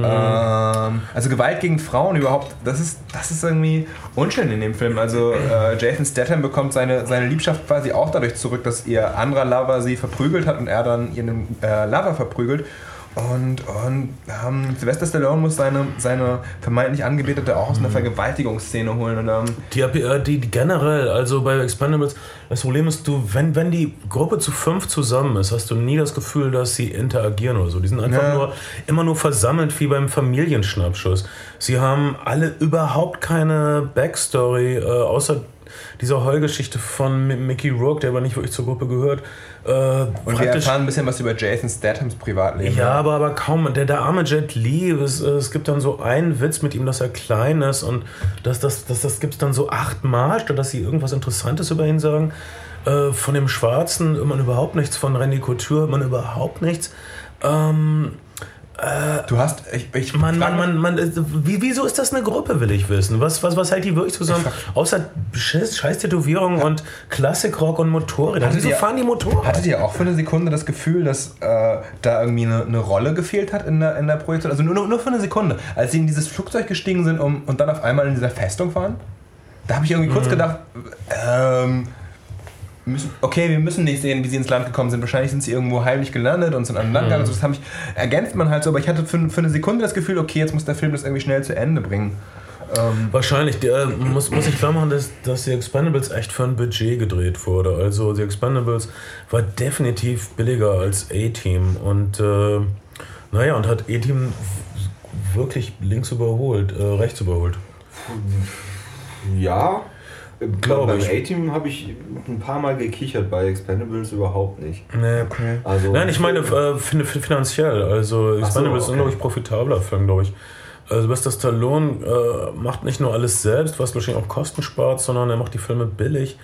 [SPEAKER 2] Ähm, also Gewalt gegen Frauen überhaupt, das ist, das ist irgendwie unschön in dem Film. Also äh, Jason Statham bekommt seine, seine Liebschaft quasi auch dadurch zurück, dass ihr anderer Lover sie verprügelt hat und er dann ihren äh, Lover verprügelt. Und, und ähm, Sylvester Stallone muss seine, seine vermeintlich Angebetete auch aus einer Vergewaltigungsszene holen. Und, ähm,
[SPEAKER 1] Die, äh, die, die generell, also bei Expendables, das Problem ist, du, wenn, wenn die Gruppe zu fünf zusammen ist, hast du nie das Gefühl, dass sie interagieren oder so. Die sind einfach
[SPEAKER 2] Ja.
[SPEAKER 1] nur immer nur versammelt wie beim Familienschnappschuss. Sie haben alle überhaupt keine Backstory, äh, außer dieser Heulgeschichte von Mi- Mickey Rourke, der aber nicht wirklich zur Gruppe gehört. Äh,
[SPEAKER 2] und wir erfahren ein bisschen was über Jason Stathams Privatleben.
[SPEAKER 1] ja, aber, aber kaum. Der, der arme Jet Li, es, es gibt dann so einen Witz mit ihm, dass er klein ist und das, das, das, das gibt es dann so achtmal, statt dass sie irgendwas Interessantes über ihn sagen. Äh, von dem Schwarzen hört man überhaupt nichts, von Randy Couture hört man überhaupt nichts. Ähm,
[SPEAKER 2] Du hast. Ich, ich
[SPEAKER 1] man, man, man, man, wie, wieso ist das eine Gruppe, will ich wissen? Was, was, was hält die wirklich zusammen? Außer Scheiß, Scheiß Tätowierungen und Klassikrock und Motorräder.
[SPEAKER 2] Hattet
[SPEAKER 1] Wieso
[SPEAKER 2] ihr-
[SPEAKER 1] fahren die Motorräder?
[SPEAKER 2] Hattet ihr auch für eine Sekunde das Gefühl, dass äh, da irgendwie eine, eine Rolle gefehlt hat in der, in der Projektion? Also nur, nur- für eine Sekunde. Als sie in dieses Flugzeug gestiegen sind um, und dann auf einmal in dieser Festung waren? Da habe ich irgendwie kurz gedacht, ähm, müssen, okay, wir müssen nicht sehen, wie sie ins Land gekommen sind. Wahrscheinlich sind sie irgendwo heimlich gelandet und sind an Land gegangen. Also das ich, ergänzt man halt so, aber ich hatte für, für eine Sekunde das Gefühl, okay, jetzt muss der Film das irgendwie schnell zu Ende bringen. Ähm,
[SPEAKER 1] Wahrscheinlich. Der, muss, muss ich klar machen, dass, dass The Expendables echt für ein Budget gedreht wurde. Also The Expendables war definitiv billiger als A-Team. Und äh, naja, und hat A-Team wirklich links überholt, äh, rechts überholt.
[SPEAKER 3] Ja.
[SPEAKER 1] Glaub
[SPEAKER 3] beim
[SPEAKER 1] ich.
[SPEAKER 3] A-Team habe ich ein paar Mal gekichert, bei Expendables überhaupt nicht.
[SPEAKER 1] Nee.
[SPEAKER 3] Also,
[SPEAKER 1] Nein, ich meine äh, fin- fin- finanziell. Also Expendables ist ein,
[SPEAKER 3] okay.
[SPEAKER 1] glaube ich, profitabler Film, glaube ich. Also Sylvester Stallone äh, macht nicht nur alles selbst, was wahrscheinlich auch Kosten spart, sondern er macht die Filme billig.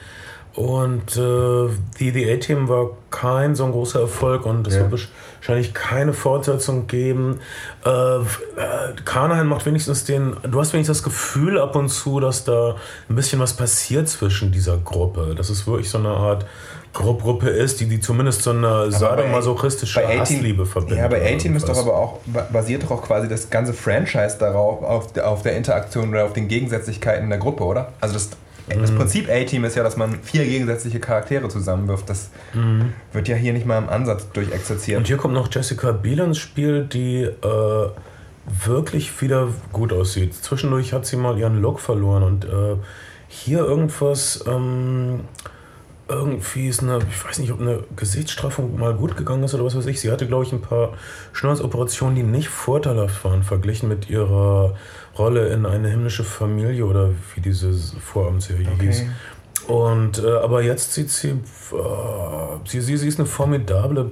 [SPEAKER 1] Und äh, die, die A-Team war kein so ein großer Erfolg und es
[SPEAKER 3] Ja.
[SPEAKER 1] wird wahrscheinlich keine Fortsetzung geben. Äh, äh, Kanahan macht wenigstens den, du hast wenigstens das Gefühl ab und zu, dass da ein bisschen was passiert zwischen dieser Gruppe. Dass es wirklich so eine Art Gru- Gruppe ist, die, die zumindest so eine sadomasochistische Hassliebe verbindet.
[SPEAKER 2] Ja, bei A-Team ist doch aber auch, ba- basiert doch auch quasi das ganze Franchise darauf, auf, der- auf der Interaktion oder auf den Gegensätzlichkeiten der Gruppe, oder? Also das, das
[SPEAKER 1] Mhm.
[SPEAKER 2] Prinzip A-Team ist ja, dass man vier gegensätzliche Charaktere zusammenwirft. Das wird ja hier nicht mal im Ansatz durchexerziert.
[SPEAKER 1] Mhm. Und hier kommt noch Jessica Biel ins Spiel, die äh, wirklich wieder gut aussieht. Zwischendurch hat sie mal ihren Look verloren und äh, hier irgendwas, ähm, irgendwie ist eine, ich weiß nicht, ob eine Gesichtsstraffung mal gut gegangen ist oder was weiß ich. Sie hatte, glaube ich, ein paar Schönheitsoperationen, die nicht vorteilhaft waren, verglichen mit ihrer Rolle in eine himmlische Familie oder wie diese Vorabendserie hieß. Und äh, aber jetzt sieht sie, äh, sie, sie, sie ist eine formidable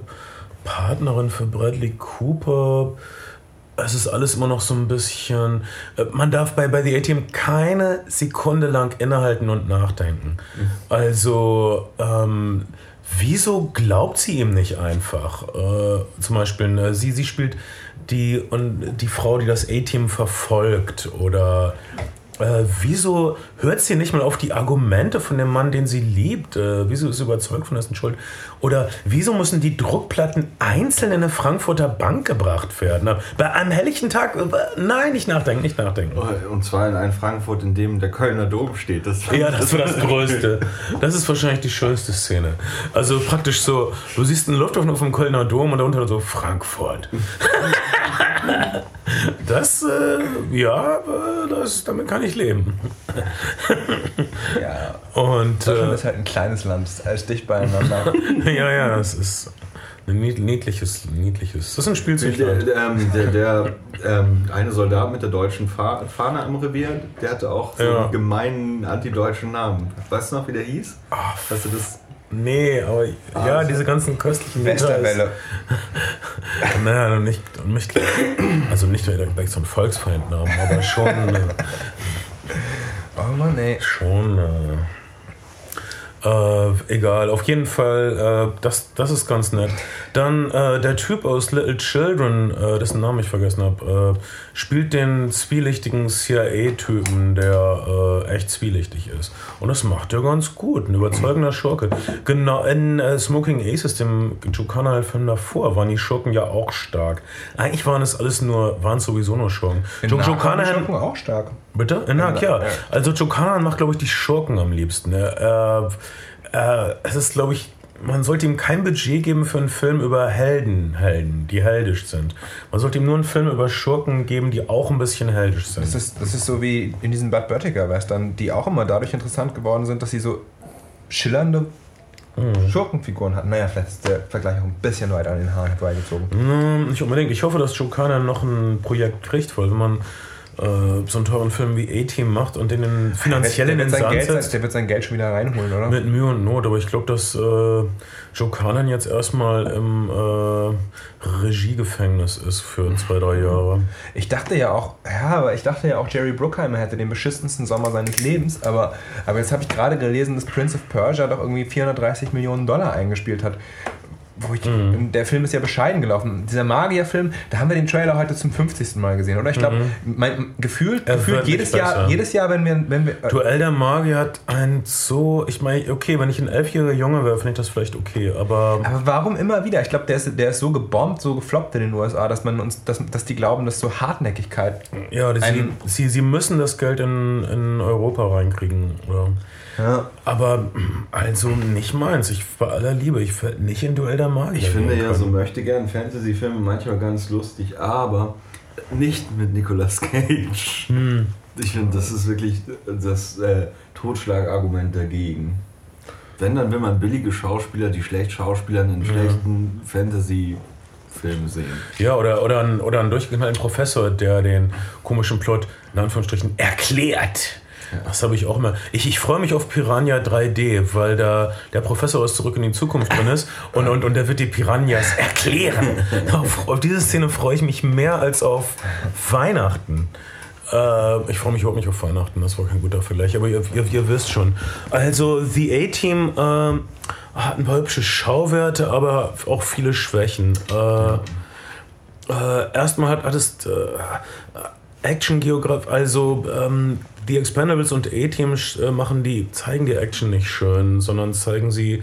[SPEAKER 1] Partnerin für Bradley Cooper. Es ist alles immer noch so ein bisschen. äh, Man darf bei, bei The A-Team keine Sekunde lang innehalten und nachdenken. Also, ähm, wieso glaubt sie ihm nicht einfach? Äh, zum Beispiel, ne, sie, sie spielt die, und die Frau, die das A-Team verfolgt. Oder äh, wieso hört sie nicht mal auf die Argumente von dem Mann, den sie liebt? Äh, wieso ist sie überzeugt von dessen Schuld? Oder wieso müssen die Druckplatten einzeln in eine Frankfurter Bank gebracht werden? Bei einem helllichten Tag? äh, Nein, nicht nachdenken, nicht nachdenken.
[SPEAKER 3] Und zwar in einem Frankfurt, in dem der Kölner Dom steht. Das
[SPEAKER 1] Ja, *laughs* das war das Größte. Das ist wahrscheinlich die schönste Szene. Also praktisch so, du siehst einen Luftaufnahme vom Kölner Dom und darunter so Frankfurt. *laughs* *laughs* Das, äh, ja, das, damit kann ich leben.
[SPEAKER 2] Ja,
[SPEAKER 1] Und
[SPEAKER 2] Deutschland
[SPEAKER 1] äh,
[SPEAKER 2] ist halt ein kleines Land, ist alles dicht beieinander. *laughs*
[SPEAKER 1] ja, ja, das ist ein nied- niedliches, niedliches. Das ist ein
[SPEAKER 3] Der,
[SPEAKER 1] Spielzeugland.
[SPEAKER 3] der, ähm, der, der ähm, eine Soldat mit der deutschen Fa Fahne am Revier, der hatte auch so
[SPEAKER 1] Ja.
[SPEAKER 3] einen gemeinen antideutschen Namen. Weißt du noch, wie der hieß? Hast du das?
[SPEAKER 1] Nee, aber ja,
[SPEAKER 3] also-
[SPEAKER 1] diese ganzen köstlichen.
[SPEAKER 2] Westerwelle. *laughs*
[SPEAKER 1] Naja, nicht, nicht, also nicht gleich so ein Volksfeindnamen, aber schon, äh,
[SPEAKER 2] Oh Mann, ey.
[SPEAKER 1] schon, äh, äh, egal. Auf jeden Fall, äh, das, das ist ganz nett. Dann äh, der Typ aus Little Children, äh, dessen Namen ich vergessen habe, spielt den zwielichtigen CIA-Typen, der äh, echt zwielichtig ist. Und das macht er ganz gut. Ein überzeugender Schurke. Genau, in äh, Smoking Aces, dem Joe Carnahan-Film davor, waren die Schurken ja auch stark. Eigentlich waren es alles nur, waren es sowieso nur Schurken.
[SPEAKER 2] In
[SPEAKER 1] Joe
[SPEAKER 2] Narc die Schurken auch stark.
[SPEAKER 1] Bitte? In Hack, ja.
[SPEAKER 2] Ja.
[SPEAKER 1] Also Joe macht, glaube ich, die Schurken am liebsten. Er, äh, äh, es ist, glaube ich, man sollte ihm kein Budget geben für einen Film über Helden, Helden, die heldisch sind. Man sollte ihm nur einen Film über Schurken geben, die auch ein bisschen heldisch sind.
[SPEAKER 2] Das ist, das ist so wie in diesen Bud Böttiger-Western, die auch immer dadurch interessant geworden sind, dass sie so schillernde Schurkenfiguren hatten. Naja, vielleicht ist der Vergleich auch ein bisschen weit an den Haaren herbeigezogen.
[SPEAKER 1] Hm, Nicht unbedingt. Ich hoffe, dass Joe Carnahan noch ein Projekt kriegt, weil wenn man so einen teuren Film wie A-Team macht und den in finanziell
[SPEAKER 2] der,
[SPEAKER 1] in
[SPEAKER 2] wird
[SPEAKER 1] den
[SPEAKER 2] sein
[SPEAKER 1] Sand
[SPEAKER 2] Geld,
[SPEAKER 1] setzt.
[SPEAKER 2] der wird sein Geld schon wieder reinholen, oder?
[SPEAKER 1] Mit Mühe und Not, aber ich glaube, dass äh, Joe Carnan jetzt erstmal im äh, Regiegefängnis ist für zwei, drei Jahre.
[SPEAKER 2] Ich dachte ja auch, ja, aber ich dachte ja auch, Jerry Bruckheimer hätte den beschissensten Sommer seines Lebens, aber, aber jetzt habe ich gerade gelesen, dass Prince of Persia doch irgendwie 430 Millionen Dollar eingespielt hat. Ich, Der Film ist ja bescheiden gelaufen. Dieser Magierfilm, da haben wir den Trailer heute zum 50. Mal gesehen, oder? Ich glaube, mein gefühlt,
[SPEAKER 1] Er
[SPEAKER 2] gefühlt jedes Jahr,
[SPEAKER 1] besser.
[SPEAKER 2] jedes Jahr, wenn wir, wenn wir
[SPEAKER 1] Duell der Magier hat ein so, ich meine, okay, wenn ich ein elfjähriger Junge wäre, finde ich das vielleicht okay, aber
[SPEAKER 2] Aber warum immer wieder? Ich glaube, der ist, der ist so gebombt, so gefloppt in den USA, dass man uns, dass, dass die glauben, dass so Hartnäckigkeit.
[SPEAKER 1] ja, die, sie, sie, sie müssen das Geld in, in Europa reinkriegen. Oder?
[SPEAKER 2] Ja.
[SPEAKER 1] Aber also nicht meins. Ich bei aller Liebe, ich werde nicht in Duell der Magier.
[SPEAKER 3] Ich finde ja so möchte gern Fantasy-Filme manchmal ganz lustig, aber nicht mit Nicolas Cage. Ich finde, das ist wirklich das äh, Totschlagargument dagegen. Wenn, dann will man billige Schauspieler, die schlecht Schauspielern in schlechten Fantasy-Filmen sehen.
[SPEAKER 1] Ja, oder, oder, ein, oder einen durchgeknallten Professor, der den komischen Plot in Anführungsstrichen erklärt. Das habe ich auch immer. Ich, ich freue mich auf Piranha 3D, weil da der Professor aus Zurück in die Zukunft drin ist und, und, und der wird die Piranhas erklären. *laughs* auf, auf diese Szene freue ich mich mehr als auf Weihnachten. Äh, ich freue mich überhaupt nicht auf Weihnachten, das war kein guter Vergleich, aber ihr, ihr, ihr wisst schon. Also, The A-Team ähm, hat ein paar hübsche Schauwerte, aber auch viele Schwächen. Äh, äh, erstmal hat, hat es äh, Action-Geograf, also ähm, die Expendables und A-Team äh, machen die, zeigen die Action nicht schön, sondern zeigen sie,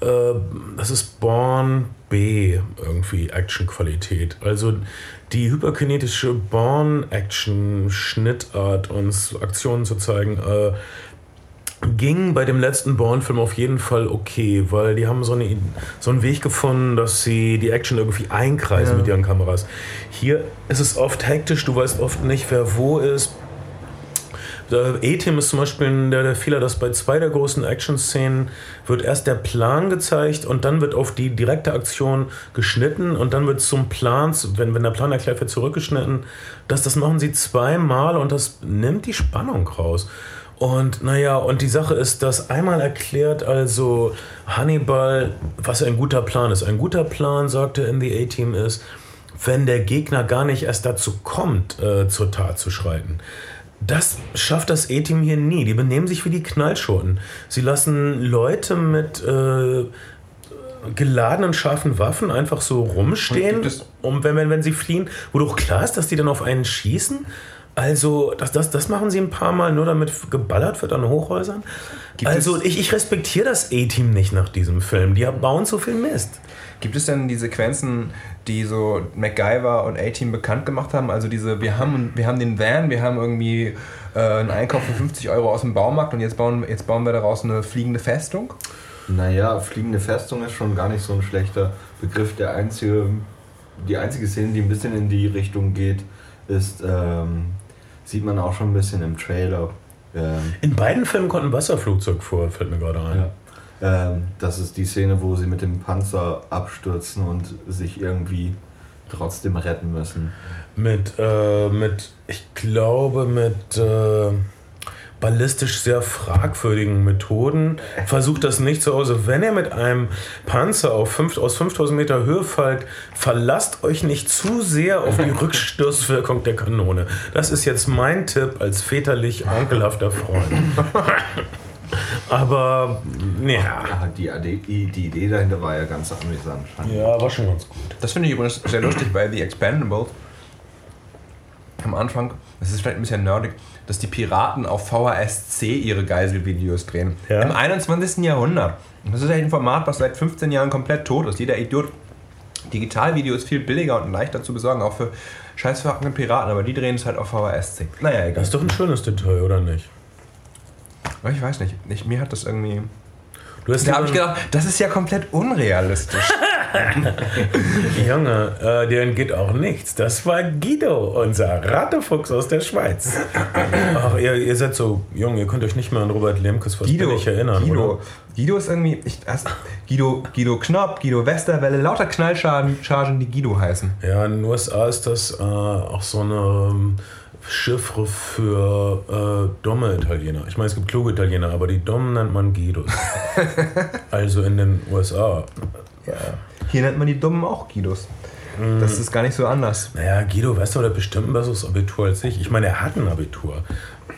[SPEAKER 1] äh, das ist Born B irgendwie Action-Qualität. Also die hyperkinetische Born-Action-Schnittart, uns Aktionen zu zeigen, äh, ging bei dem letzten Bourne-Film auf jeden Fall okay, weil die haben so, eine, so einen Weg gefunden, dass sie die Action irgendwie einkreisen mit ihren Kameras. Hier ist es oft hektisch, du weißt oft nicht, wer wo ist. Der E-Team ist zum Beispiel der, der Fehler, dass bei zwei der großen Action-Szenen wird erst der Plan gezeigt und dann wird auf die direkte Aktion geschnitten und dann wird zum Plan, wenn, wenn der Plan erklärt wird, zurückgeschnitten. Das, das machen sie zweimal und das nimmt die Spannung raus. Und naja, und die Sache ist, dass einmal erklärt also Hannibal, was ein guter Plan ist. Ein guter Plan, sagte in The A-Team, ist, wenn der Gegner gar nicht erst dazu kommt, äh, zur Tat zu schreiten. Das schafft das A-Team hier nie. Die benehmen sich wie die Knallschurten. Sie lassen Leute mit äh, geladenen scharfen Waffen einfach so rumstehen, um, wenn, wenn, wenn sie fliehen, wo doch klar ist, dass die dann auf einen schießen. Also, das, das, das machen sie ein paar Mal, nur damit geballert wird an Hochhäusern.
[SPEAKER 2] Gibt
[SPEAKER 1] also, ich, ich respektiere das A-Team nicht nach diesem Film. Die bauen zu viel Mist.
[SPEAKER 2] Gibt es denn die Sequenzen, die so MacGyver und A-Team bekannt gemacht haben? Also diese, wir haben, wir haben den Van, wir haben irgendwie äh, einen Einkauf für 50 Euro aus dem Baumarkt und jetzt bauen, jetzt bauen wir daraus eine fliegende Festung?
[SPEAKER 3] Naja, fliegende Festung ist schon gar nicht so ein schlechter Begriff. Der einzige, die einzige Szene, die ein bisschen in die Richtung geht, ist, ähm, sieht man auch schon ein bisschen im Trailer. Ähm,
[SPEAKER 1] In beiden Filmen kommt ein Wasserflugzeug vor, fällt mir gerade ein.
[SPEAKER 3] ja. Ähm, das ist die Szene, wo sie mit dem Panzer abstürzen und sich irgendwie trotzdem retten müssen.
[SPEAKER 1] Mit, äh, mit, ich glaube, mit äh, ballistisch sehr fragwürdigen Methoden. Versucht das nicht zu Hause. Wenn ihr mit einem Panzer auf fünf, aus 5000 Meter Höhe fallt, verlasst euch nicht zu sehr auf die *laughs* Rückstoßwirkung der Kanone. Das ist jetzt mein Tipp als väterlich *laughs* onkelhafter Freund. *laughs* Aber, ja.
[SPEAKER 3] Ah, die, die, die Idee dahinter war ja ganz amüsant.
[SPEAKER 1] Ja, war schon ganz gut.
[SPEAKER 2] Das finde ich übrigens sehr lustig bei The Expendables. Am Anfang, das ist vielleicht ein bisschen nerdig, dass die Piraten auf VHS-C ihre Geiselvideos drehen.
[SPEAKER 1] Ja.
[SPEAKER 2] Im 21. Jahrhundert. Und das ist eigentlich ein Format, was seit 15 Jahren komplett tot ist. Jeder Idiot. Digitalvideo ist viel billiger und leichter zu besorgen, auch für scheißverhackende Piraten, aber die drehen es halt auf VHS-C. Naja, egal.
[SPEAKER 1] Das ist doch ein schönes Detail, oder nicht?
[SPEAKER 2] Aber ich weiß nicht, ich, mir hat das irgendwie.
[SPEAKER 1] Du hast
[SPEAKER 2] Da habe ich gedacht, das ist ja komplett unrealistisch. *laughs*
[SPEAKER 1] Junge, äh, dir entgeht auch nichts. Das war Guido, unser Rattefuchs aus der Schweiz. Ach, ihr, ihr seid so jung, ihr könnt euch nicht mehr an Robert Lemkes was
[SPEAKER 2] Guido,
[SPEAKER 1] billig erinnern,
[SPEAKER 2] Guido,
[SPEAKER 1] oder?
[SPEAKER 2] Guido ist irgendwie. Ich, das, Guido, Guido Knopp, Guido Westerwelle, lauter Knallchargen, Chargen, die Guido heißen.
[SPEAKER 1] Ja, in den USA ist das äh, auch so eine ähm, Chiffre für äh, dumme Italiener. Ich meine, es gibt kluge Italiener, aber die dummen nennt man Guidos. *laughs* also in den USA.
[SPEAKER 2] Ja. Hier nennt man die Dummen auch Guidos. Das ist gar nicht so anders.
[SPEAKER 1] Naja, Guido, weißt du, der hat bestimmt ein besseres Abitur als ich. Ich meine, er hat ein Abitur.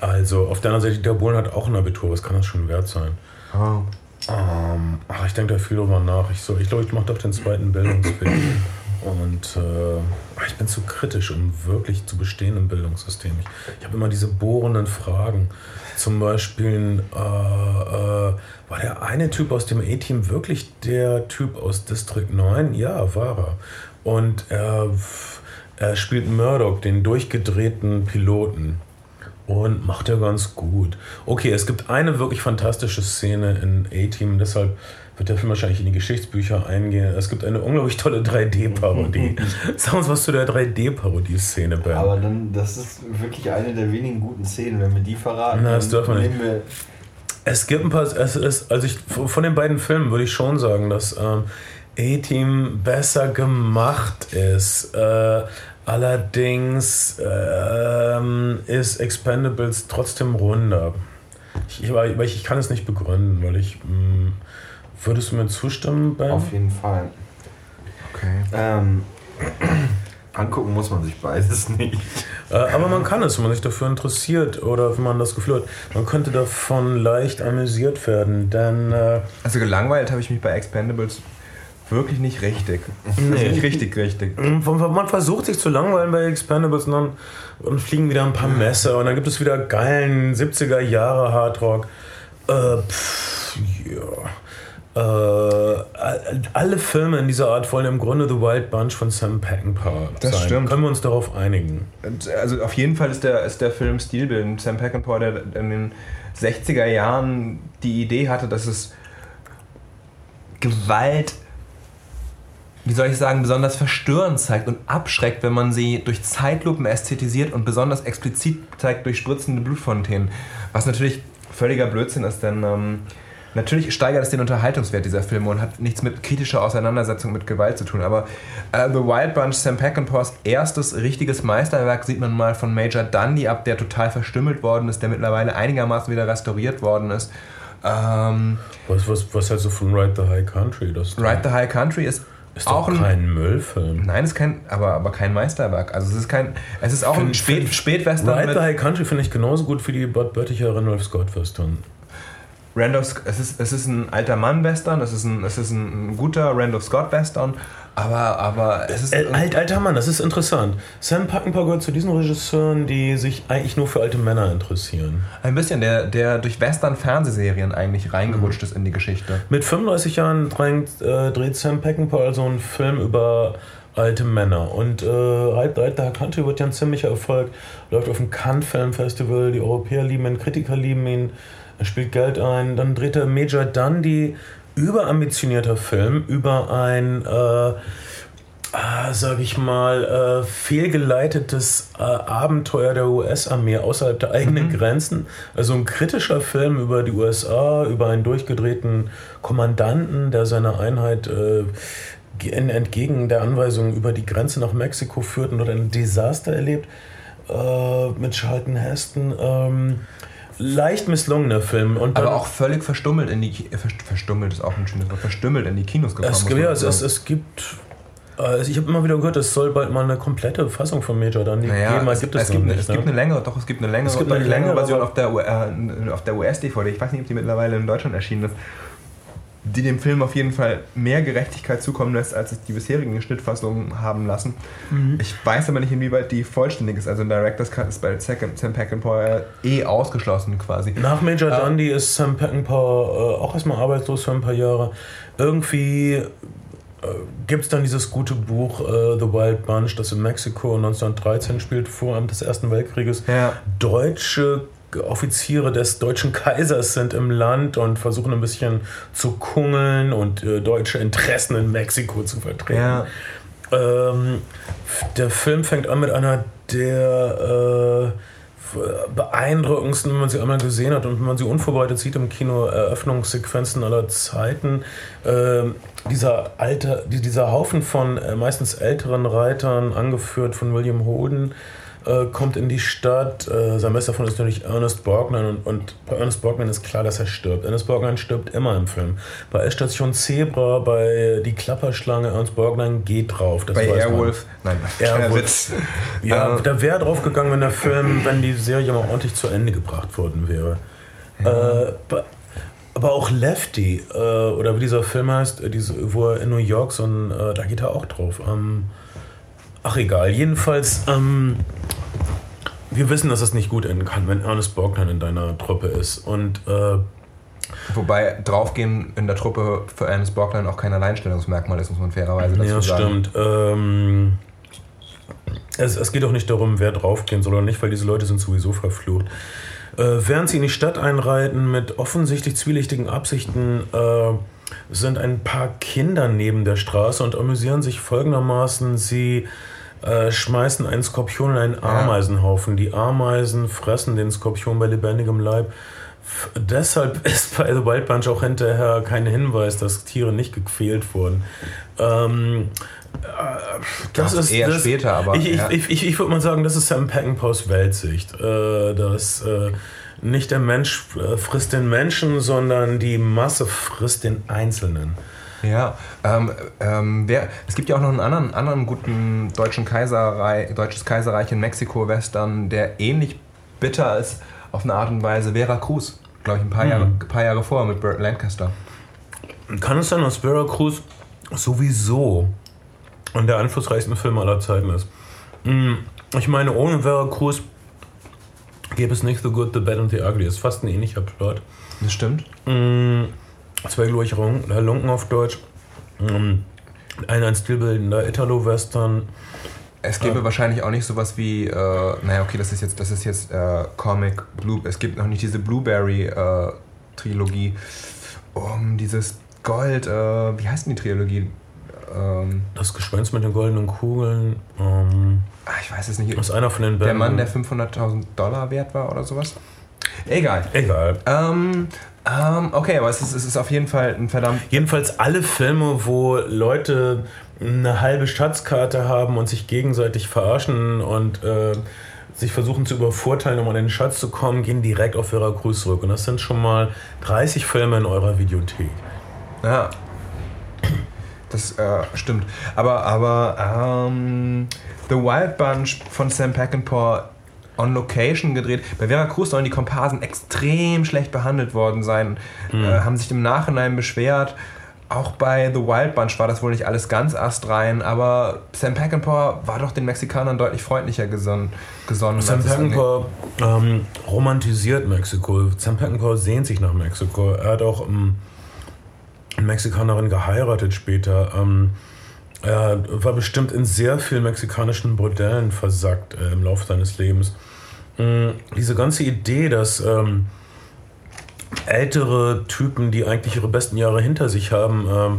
[SPEAKER 1] Also auf der anderen Seite, der Bohlen hat auch ein Abitur. Was kann das schon wert sein?
[SPEAKER 2] Oh.
[SPEAKER 1] Ähm, ach, ich denke da viel drüber nach. Ich, so, ich glaube, ich mache doch den zweiten *clears throat* Bildungsweg. Und äh, ach, ich bin zu kritisch, um wirklich zu bestehen im Bildungssystem. Ich, ich habe immer diese bohrenden Fragen. Zum Beispiel, äh, äh, war der eine Typ aus dem A-Team wirklich der Typ aus District 9? Ja, war er. Und er, er spielt Murdoch, den durchgedrehten Piloten. Und macht er ganz gut. Okay, es gibt eine wirklich fantastische Szene in A-Team, deshalb wird der Film wahrscheinlich in die Geschichtsbücher eingehen. Es gibt eine unglaublich tolle 3D-Parodie. *laughs* Sag uns was zu der 3D-Parodie-Szene, Ben.
[SPEAKER 3] Aber dann, das ist wirklich eine der wenigen guten Szenen. Wenn wir die verraten,
[SPEAKER 1] Na, das dürfen wir nicht.
[SPEAKER 3] wir
[SPEAKER 1] Es gibt ein paar, es ist, also ich, von den beiden Filmen würde ich schon sagen, dass ähm, A-Team besser gemacht ist. Äh, allerdings ähm, ist Expendables trotzdem runder. Ich, ich, ich, ich kann es nicht begründen, weil ich. Mh, würdest du mir zustimmen, Ben?
[SPEAKER 3] auf jeden Fall.
[SPEAKER 2] Okay.
[SPEAKER 3] Ähm, *clears throat* angucken muss man sich beides nicht.
[SPEAKER 1] Äh, aber man kann es, wenn man sich dafür interessiert oder wenn man das Gefühl hat, man könnte davon leicht amüsiert werden, denn äh,
[SPEAKER 2] Also gelangweilt habe ich mich bei Expendables wirklich nicht richtig. Also
[SPEAKER 1] Nee.
[SPEAKER 2] nicht richtig, richtig.
[SPEAKER 1] man versucht sich zu langweilen bei Expendables und dann und fliegen wieder ein paar Messer und dann gibt es wieder geilen 70er Jahre Hardrock. Äh, pff, ja. Äh, all- alle Filme in dieser Art wollen im Grunde The Wild Bunch von Sam Peckinpah
[SPEAKER 2] Das
[SPEAKER 1] sein.
[SPEAKER 2] stimmt.
[SPEAKER 1] Können wir uns darauf einigen?
[SPEAKER 2] Also auf jeden Fall ist der, ist der Film stilbildend. Sam Peckinpah, der in den 60er Jahren die Idee hatte, dass es Gewalt, wie soll ich sagen, besonders verstörend zeigt und abschreckt, wenn man sie durch Zeitlupen ästhetisiert und besonders explizit zeigt durch spritzende Blutfontänen. Was natürlich völliger Blödsinn ist, denn ähm, natürlich steigert es den Unterhaltungswert dieser Filme und hat nichts mit kritischer Auseinandersetzung mit Gewalt zu tun. Aber äh, The Wild Bunch, Sam Peckinpahs erstes richtiges Meisterwerk, sieht man mal von Major Dundee ab, der total verstümmelt worden ist, der mittlerweile einigermaßen wieder restauriert worden ist. Ähm,
[SPEAKER 1] Was, was, was hältst du von Ride the High Country? Das
[SPEAKER 2] Ride the High Country ist,
[SPEAKER 1] ist doch
[SPEAKER 2] auch ein
[SPEAKER 1] kein Müllfilm.
[SPEAKER 2] Nein, es ist kein, aber, aber kein Meisterwerk. Also es ist kein, es ist auch ein
[SPEAKER 1] Find-
[SPEAKER 2] Spät,
[SPEAKER 1] find-
[SPEAKER 2] Spätwestern
[SPEAKER 1] Ride the High Country finde ich genauso gut wie die Bud Bötticher Randolph Scott Western.
[SPEAKER 2] Randolph, es ist, es ist ein alter Mann-Western, es ist ein, es ist ein guter Randolph Scott-Western, aber, aber es ist...
[SPEAKER 1] Äh, alt, alter Mann, das ist interessant. Sam Peckinpah gehört zu diesen Regisseuren, die sich eigentlich nur für alte Männer interessieren.
[SPEAKER 2] Ein bisschen, der, der durch Western-Fernsehserien eigentlich reingerutscht ist in die Geschichte.
[SPEAKER 1] Mit 35 Jahren drängt, äh, dreht Sam Peckinpah also einen Film über alte Männer. Und äh, High Country wird ja ein ziemlicher Erfolg. Läuft auf dem Cannes Film Festival, die Europäer lieben ihn, Kritiker lieben ihn, er spielt Geld ein. Dann dreht er Major Dundee, überambitionierter Film, über ein... Äh, ah, sag ich mal, äh, fehlgeleitetes äh, Abenteuer der US-Armee außerhalb der eigenen Grenzen. Also ein kritischer Film über die USA, über einen durchgedrehten Kommandanten, der seine Einheit äh, ge- entgegen der Anweisung über die Grenze nach Mexiko führt und dort ein Desaster erlebt äh, mit Charlton Heston. Ähm, leicht misslungener Film. Und
[SPEAKER 2] Aber auch völlig verstummelt in die... Ki- äh, verst- Verstummelt ist auch ein schönes Wort. Verstümmelt in die Kinos gekommen.
[SPEAKER 1] Es, ja, es, es, gibt. Also ich habe immer wieder gehört, es soll bald mal eine komplette Fassung von Major dann
[SPEAKER 2] Naja,
[SPEAKER 1] geben.
[SPEAKER 2] es,
[SPEAKER 1] gibt es, noch
[SPEAKER 2] gibt,
[SPEAKER 1] nicht,
[SPEAKER 2] es
[SPEAKER 1] ne?
[SPEAKER 2] gibt eine längere, doch, es gibt eine längere,
[SPEAKER 1] Es gibt eine
[SPEAKER 2] längere
[SPEAKER 1] längere,
[SPEAKER 2] Version auf der, äh, auf der US-DVD. Ich weiß nicht, ob die mittlerweile in Deutschland erschienen ist. Die dem Film auf jeden Fall mehr Gerechtigkeit zukommen lässt, als es die bisherigen Schnittfassungen haben lassen.
[SPEAKER 1] Mhm.
[SPEAKER 2] Ich weiß aber nicht, inwieweit die vollständig ist. Also ein Director's Cut ist bei Sam Peckinpah eh ausgeschlossen quasi.
[SPEAKER 1] Nach Major
[SPEAKER 2] Ja.
[SPEAKER 1] Dundee ist Sam Peckinpah äh, auch erstmal arbeitslos für ein paar Jahre. Irgendwie äh, gibt es dann dieses gute Buch äh, The Wild Bunch, das in Mexiko 1913 spielt, vor Abend des Ersten Weltkrieges.
[SPEAKER 2] Ja.
[SPEAKER 1] Deutsche Offiziere des deutschen Kaisers sind im Land und versuchen ein bisschen zu kungeln und äh, deutsche Interessen in Mexiko zu vertreten.
[SPEAKER 2] Ja.
[SPEAKER 1] Ähm, der Film fängt an mit einer der äh, beeindruckendsten, wenn man sie einmal gesehen hat und wenn man sie unvorbereitet sieht im Kino, Eröffnungssequenzen aller Zeiten. Ähm, dieser, alte, die- dieser Haufen von äh, meistens älteren Reitern, angeführt von William Holden, äh, kommt in die Stadt. Äh, sein bester Freund ist natürlich Ernest Borgnine und, und bei Ernest Borgnine ist klar, dass er stirbt. Ernest Borgnine stirbt immer im Film. Bei Station Zebra, bei Die Klapperschlange, Ernest Borgnine geht drauf.
[SPEAKER 2] Das bei Airwolf?
[SPEAKER 1] Nein, Airwolf. Ja, äh, da wäre drauf gegangen, wenn der Film, wenn die Serie mal ordentlich zu Ende gebracht worden wäre. Ja. Äh, aber auch Lefty, äh, oder wie dieser Film heißt, äh, diese, wo er in New York so ein, äh, da geht er auch drauf. Ähm, ach egal, jedenfalls, ähm, wir wissen, dass es nicht gut enden kann, wenn Ernest Borgnine in deiner Truppe ist. Und äh,
[SPEAKER 2] Wobei draufgehen in der Truppe für Ernest Borgnine auch kein Alleinstellungsmerkmal ist, muss man fairerweise dazu
[SPEAKER 1] ja,
[SPEAKER 2] sagen.
[SPEAKER 1] Ja, stimmt. Ähm, es, es geht auch nicht darum, wer draufgehen soll oder nicht, weil diese Leute sind sowieso verflucht. Äh, während sie in die Stadt einreiten mit offensichtlich zwielichtigen Absichten, äh, sind ein paar Kinder neben der Straße und amüsieren sich folgendermaßen. Sie äh, schmeißen einen Skorpion in einen Ameisenhaufen. Die Ameisen fressen den Skorpion bei lebendigem Leib. F deshalb *laughs* ist bei The Wild Bunch auch hinterher kein Hinweis, dass Tiere nicht gequält wurden. Ähm,
[SPEAKER 2] das, das ist eher das, später, aber.
[SPEAKER 1] Ich, ja. ich, ich, ich würde mal sagen, das ist Sam Peckinpahs Weltsicht. Äh, dass äh, nicht der Mensch äh, frisst den Menschen, sondern die Masse frisst den Einzelnen.
[SPEAKER 2] Ja, ähm, ähm, wer, es gibt ja auch noch einen anderen, anderen guten deutschen Kaiserreich, deutsches Kaiserreich in Mexiko-Western, der ähnlich bitter ist auf eine Art und Weise. Vera Cruz, glaube ich, ein paar, mhm. Jahre, ein paar Jahre vorher mit Burt Lancaster.
[SPEAKER 1] Kann es sein, dass Vera Cruz sowieso und der einflussreichsten Film aller Zeiten ist. Mm, ich meine, ohne Veracruz gäbe es nicht The Good, The Bad and The Ugly. Das ist fast ein ähnlicher Plot.
[SPEAKER 2] Das stimmt.
[SPEAKER 1] Mm, zwei glorreiche Lunken auf Deutsch. Mm, ein, ein stilbildender Italo-Western.
[SPEAKER 2] Es gäbe äh, wahrscheinlich auch nicht sowas wie, äh, naja, okay, das ist jetzt, das ist jetzt äh, Comic Blue. Es gibt noch nicht diese Blueberry-Trilogie. Äh, um dieses Gold, äh, wie heißt denn die Trilogie?
[SPEAKER 1] Ähm, das Gespenst mit den goldenen Kugeln. Ähm,
[SPEAKER 2] Ach, ich weiß es nicht.
[SPEAKER 1] Was einer von den
[SPEAKER 2] Bänden. Der Mann, der 500.000 Dollar wert war oder sowas?
[SPEAKER 1] Egal. Egal.
[SPEAKER 2] Ähm, ähm, okay, aber es ist, es ist auf jeden Fall ein verdammt.
[SPEAKER 1] Jedenfalls alle Filme, wo Leute eine halbe Schatzkarte haben und sich gegenseitig verarschen und äh, sich versuchen zu übervorteilen, um an den Schatz zu kommen, gehen direkt auf Veracruz zurück. Und das sind schon mal 30 Filme in eurer Videothek.
[SPEAKER 2] Ja, das äh, stimmt. Aber, aber ähm, The Wild Bunch von Sam Peckinpah on Location gedreht. Bei Vera Cruz sollen die Komparsen extrem schlecht behandelt worden sein, mhm. äh, haben sich im Nachhinein beschwert. Auch bei The Wild Bunch war das wohl nicht alles ganz astrein, aber Sam Peckinpah war doch den Mexikanern deutlich freundlicher gesonnen. gesonnen
[SPEAKER 1] Sam Peckinpah ähm, romantisiert Mexiko. Sam Peckinpah sehnt sich nach Mexiko. Er hat auch ähm, Mexikanerin geheiratet später. Ähm, er war bestimmt in sehr vielen mexikanischen Bordellen versackt äh, im Laufe seines Lebens. Ähm, diese ganze Idee, dass ähm, ältere Typen, die eigentlich ihre besten Jahre hinter sich haben, ähm,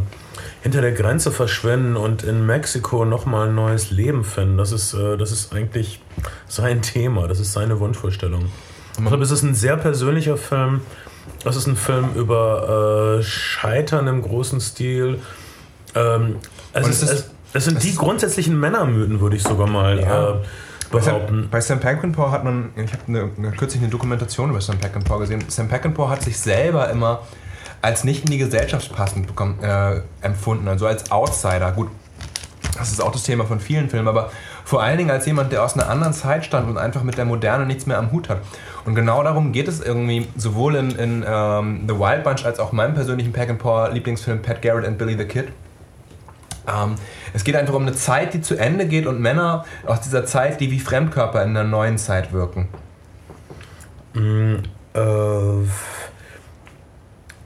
[SPEAKER 1] hinter der Grenze verschwinden und in Mexiko nochmal ein neues Leben finden, das ist, äh, das ist eigentlich sein Thema, das ist seine Wunschvorstellung. Ich glaube, es ist ein sehr persönlicher Film das ist ein Film über äh, Scheitern im großen Stil. Ähm, es, ist, es, es, sind die grundsätzlichen Männermythen, würde ich sogar mal ja. äh, behaupten.
[SPEAKER 2] Bei Sam Peckinpah hat man, ich habe eine, eine, kürzlich eine Dokumentation über Sam Peckinpah gesehen. Sam Peckinpah hat sich selber immer als nicht in die Gesellschaft passend bekommen, äh, empfunden, also als Outsider. Gut, das ist auch das Thema von vielen Filmen, aber vor allen Dingen als jemand, der aus einer anderen Zeit stand und einfach mit der Moderne nichts mehr am Hut hat. Und genau darum geht es irgendwie sowohl in, in ähm, The Wild Bunch als auch meinem persönlichen Pack and Paw Lieblingsfilm Pat Garrett and Billy the Kid. Ähm, es geht einfach um eine Zeit, die zu Ende geht und Männer aus dieser Zeit, die wie Fremdkörper in einer neuen Zeit wirken.
[SPEAKER 1] Mm, äh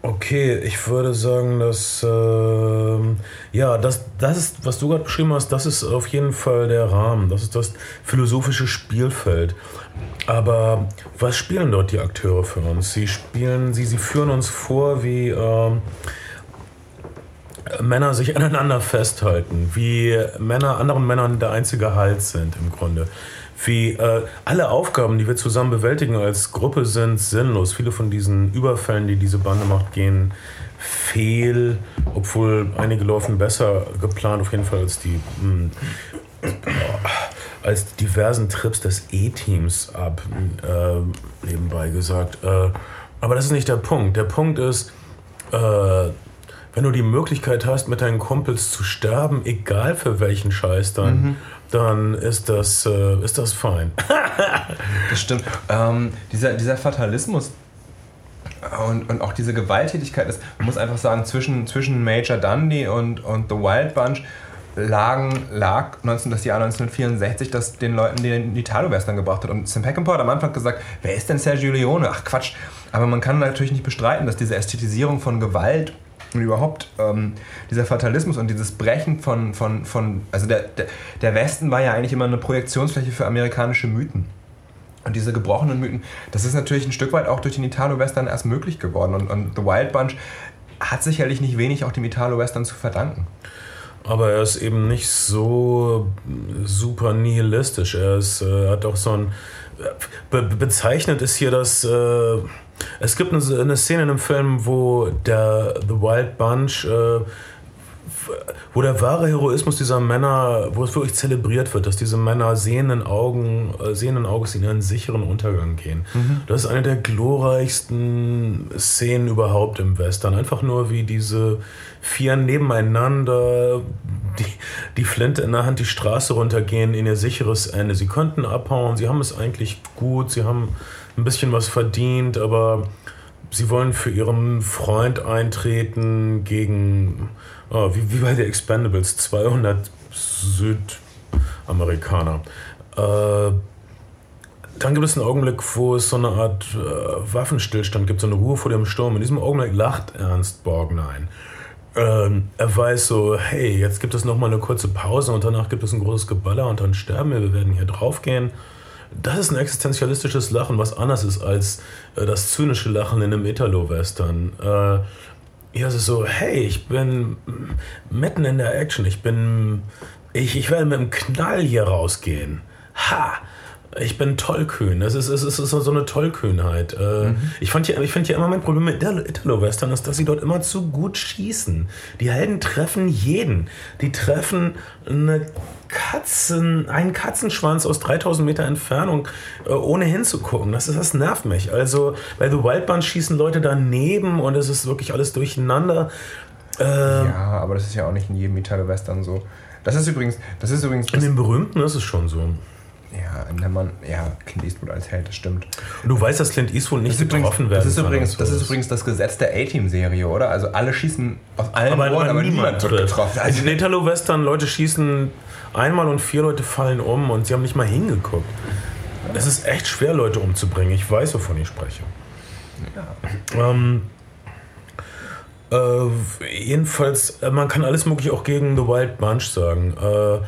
[SPEAKER 1] Okay, ich würde sagen, dass äh, ja, das, das ist, was du gerade beschrieben hast, das ist auf jeden Fall der Rahmen, das ist das philosophische Spielfeld. Aber was spielen dort die Akteure für uns? Sie spielen, sie, sie führen uns vor, wie äh, Männer sich aneinander festhalten, wie Männer anderen Männern der einzige Halt sind im Grunde wie äh, alle Aufgaben, die wir zusammen bewältigen als Gruppe, sind sinnlos. Viele von diesen Überfällen, die diese Bande macht, gehen fehl, obwohl einige laufen besser geplant, auf jeden Fall als die. Hm, als diversen Trips des E-Teams ab, äh, nebenbei gesagt. Äh, aber das ist nicht der Punkt. Der Punkt ist, äh, wenn du die Möglichkeit hast, mit deinen Kumpels zu sterben, egal für welchen Scheiß dann, mhm. dann ist das, äh, ist das fein. *laughs*
[SPEAKER 2] das stimmt. Ähm, dieser, dieser Fatalismus und, und auch diese Gewalttätigkeit ist, man muss einfach sagen, zwischen, zwischen Major Dundee und, und The Wild Bunch lagen, lag 19, das Jahr 1964, das den Leuten den Italo-Western gebracht hat. Und Sam Peckinpah hat am Anfang gesagt, wer ist denn Sergio Leone? Ach Quatsch. Aber man kann natürlich nicht bestreiten, dass diese Ästhetisierung von Gewalt und überhaupt ähm, dieser Fatalismus und dieses Brechen von, von, von also der, der, Westen war ja eigentlich immer eine Projektionsfläche für amerikanische Mythen. Und diese gebrochenen Mythen, das ist natürlich ein Stück weit auch durch den Italo-Western erst möglich geworden. Und, und The Wild Bunch hat sicherlich nicht wenig auch dem Italo-Western zu verdanken.
[SPEAKER 1] Aber er ist eben nicht so super nihilistisch. Er ist, äh, hat auch so ein. Be bezeichnet ist hier das. Äh, es gibt eine, eine, Szene in einem Film, wo der The Wild Bunch. Äh, wo der wahre Heroismus dieser Männer, wo es wirklich zelebriert wird, dass diese Männer sehenden Augen, äh, sehenden Auges in einen sicheren Untergang gehen. Mhm. Das ist eine der glorreichsten Szenen überhaupt im Western. Einfach nur wie diese vier nebeneinander, die, die Flinte in der Hand die Straße runtergehen in ihr sicheres Ende. Sie könnten abhauen, sie haben es eigentlich gut, sie haben ein bisschen was verdient, aber sie wollen für ihren Freund eintreten gegen oh, wie, wie bei den Expendables, 200 Südamerikaner. Äh, dann gibt es einen Augenblick, wo es so eine Art äh, Waffenstillstand gibt, so eine Ruhe vor dem Sturm. In diesem Augenblick lacht Ernst Borgnine. Ähm, er weiß so, hey, jetzt gibt es noch mal eine kurze Pause und danach gibt es ein großes Geballer und dann sterben wir, wir werden hier draufgehen. Das ist ein existenzialistisches Lachen, was anders ist als äh, das zynische Lachen in einem Italo-Western. Äh, ja, es ist so, hey, ich bin mitten in der Action. Ich bin. Ich, ich werde mit einem Knall hier rausgehen. Ha! Ich bin tollkühn. Es ist, es ist, ist so eine Tollkühnheit. Äh, mhm. Ich, fand ja, ich finde ja immer mein Problem mit Italo-Western ist, dass sie dort immer zu gut schießen. Die Helden treffen jeden. Die treffen eine Katzen, einen Katzenschwanz aus 3000 Meter Entfernung, äh, ohne hinzugucken. Das, ist, das nervt mich. Also bei The Wildbahn schießen Leute daneben und es ist wirklich alles durcheinander.
[SPEAKER 2] Äh, ja, aber das ist ja auch nicht in jedem Italo-Western so. Das ist übrigens, das ist übrigens.
[SPEAKER 1] In den berühmten ist es schon so.
[SPEAKER 2] Ja, in Mann, ja, Clint Eastwood als Held, das stimmt.
[SPEAKER 1] Und du weißt, dass Clint Eastwood nicht getroffen werden
[SPEAKER 2] das ist übrigens, Das ist übrigens das Gesetz der A-Team-Serie, oder? Also alle schießen auf allen
[SPEAKER 1] aber, Ohren, aber niemand wird getroffen. Also in Italo-Western, Leute schießen einmal und vier Leute fallen um und sie haben nicht mal hingeguckt. Es ist echt schwer, Leute umzubringen. Ich weiß, wovon ich spreche. Ja. Ähm, äh, jedenfalls, äh, man kann alles mögliche auch gegen The Wild Bunch sagen. Äh,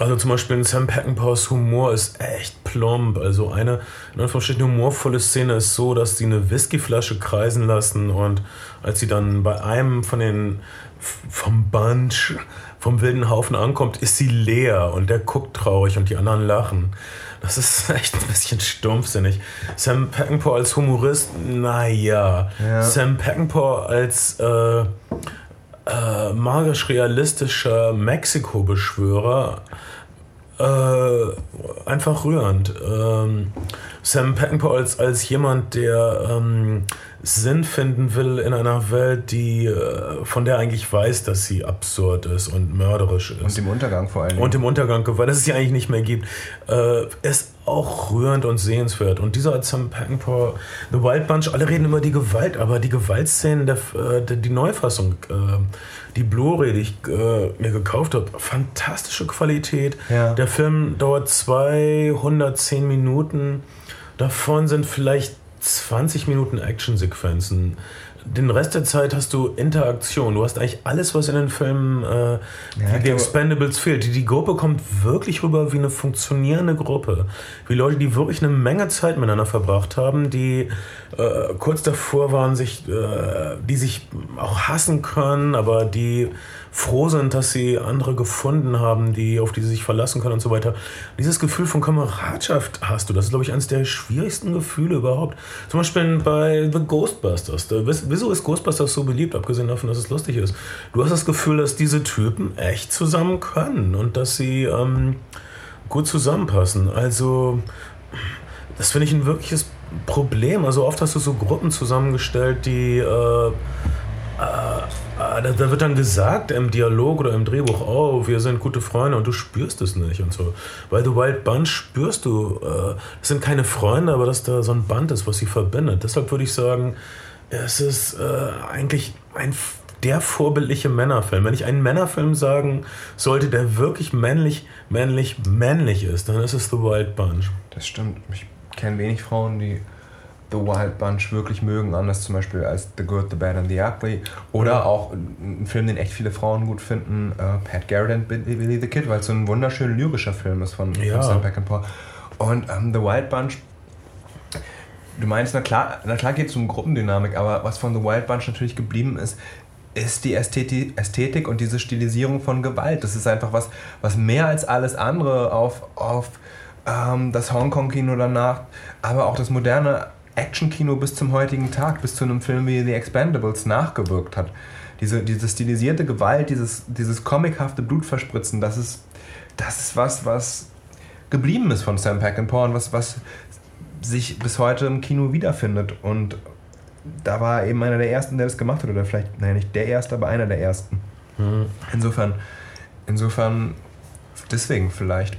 [SPEAKER 1] also zum Beispiel in Sam Peckinpahs Humor ist echt plump. Also eine in Anführungsstrichen humorvolle Szene ist so, dass sie eine Whiskyflasche kreisen lassen und als sie dann bei einem von den vom Bunch, vom wilden Haufen ankommt, ist sie leer und der guckt traurig und die anderen lachen. Das ist *laughs* echt ein bisschen stumpfsinnig. Sam Peckinpah als Humorist, naja. Ja. Sam Peckinpah als äh, äh, magisch-realistischer Mexiko-Beschwörer äh, einfach rührend. Ähm, Sam Peckinpah als, als jemand, der ähm, Sinn finden will in einer Welt, die äh, von der eigentlich weiß, dass sie absurd ist und mörderisch ist.
[SPEAKER 2] Und im Untergang vor allem.
[SPEAKER 1] Und im Untergang, weil es sie eigentlich nicht mehr gibt, äh, ist auch rührend und sehenswert. Und dieser Sam Peckinpah, The Wild Bunch, alle reden über die Gewalt, aber die Gewaltszenen, der, äh, der, die Neufassung, äh, die Blu-ray, die ich äh, mir gekauft habe, fantastische Qualität. Ja. Der Film dauert 210 Minuten. Davon sind vielleicht 20 Minuten Actionsequenzen. Den Rest der Zeit hast du Interaktion. Du hast eigentlich alles, was in den Filmen äh, ja, The Expendables fehlt. Die, die Gruppe kommt wirklich rüber wie eine funktionierende Gruppe. Wie Leute, die wirklich eine Menge Zeit miteinander verbracht haben, die äh, kurz davor waren, sich, äh, die sich auch hassen können, aber die froh sind, dass sie andere gefunden haben, die, auf die sie sich verlassen können und so weiter. Dieses Gefühl von Kameradschaft hast du. Das ist, glaube ich, eines der schwierigsten Gefühle überhaupt. Zum Beispiel bei The Ghostbusters. Wieso ist Ghostbusters so beliebt, abgesehen davon, dass es lustig ist? Du hast das Gefühl, dass diese Typen echt zusammen können und dass sie. Ähm, gut zusammenpassen. Also, das finde ich ein wirkliches Problem. Also oft hast du so Gruppen zusammengestellt, die äh, äh, da, wird dann gesagt im Dialog oder im Drehbuch, oh, wir sind gute Freunde und du spürst es nicht und so. Bei The Wild Bunch spürst du, äh, das sind keine Freunde, aber dass da so ein Band ist, was sie verbindet. Deshalb würde ich sagen, es ist äh, eigentlich ein der vorbildliche Männerfilm. Wenn ich einen Männerfilm sagen sollte, der wirklich männlich, männlich, männlich ist, dann ist es The Wild Bunch.
[SPEAKER 2] Das stimmt. Ich kenne wenig Frauen, die The Wild Bunch wirklich mögen, anders zum Beispiel als The Good, The Bad and The Ugly. Oder auch ein Film, den echt viele Frauen gut finden, uh, Pat Garrett and Billy the Kid, weil es so ein wunderschön lyrischer Film ist von, ja. von Sam Peckinpah. Und ähm, The Wild Bunch Du meinst, na klar, na klar geht es um Gruppendynamik, aber was von The Wild Bunch natürlich geblieben ist, ist die Ästhetik, Ästhetik und diese Stilisierung von Gewalt. Das ist einfach was, was mehr als alles andere auf, auf ähm, das Hongkong-Kino danach, aber auch das moderne Action-Kino bis zum heutigen Tag, bis zu einem Film wie The Expendables nachgewirkt hat. Diese, diese stilisierte Gewalt, dieses, dieses comichafte Blutverspritzen, das ist, das ist was, was geblieben ist von Sam Peckinpah und was, was sich bis heute im Kino wiederfindet. Und da war eben einer der ersten, der das gemacht hat. Oder vielleicht, naja, nicht der erste, aber einer der ersten. Mhm. Insofern, insofern, deswegen vielleicht.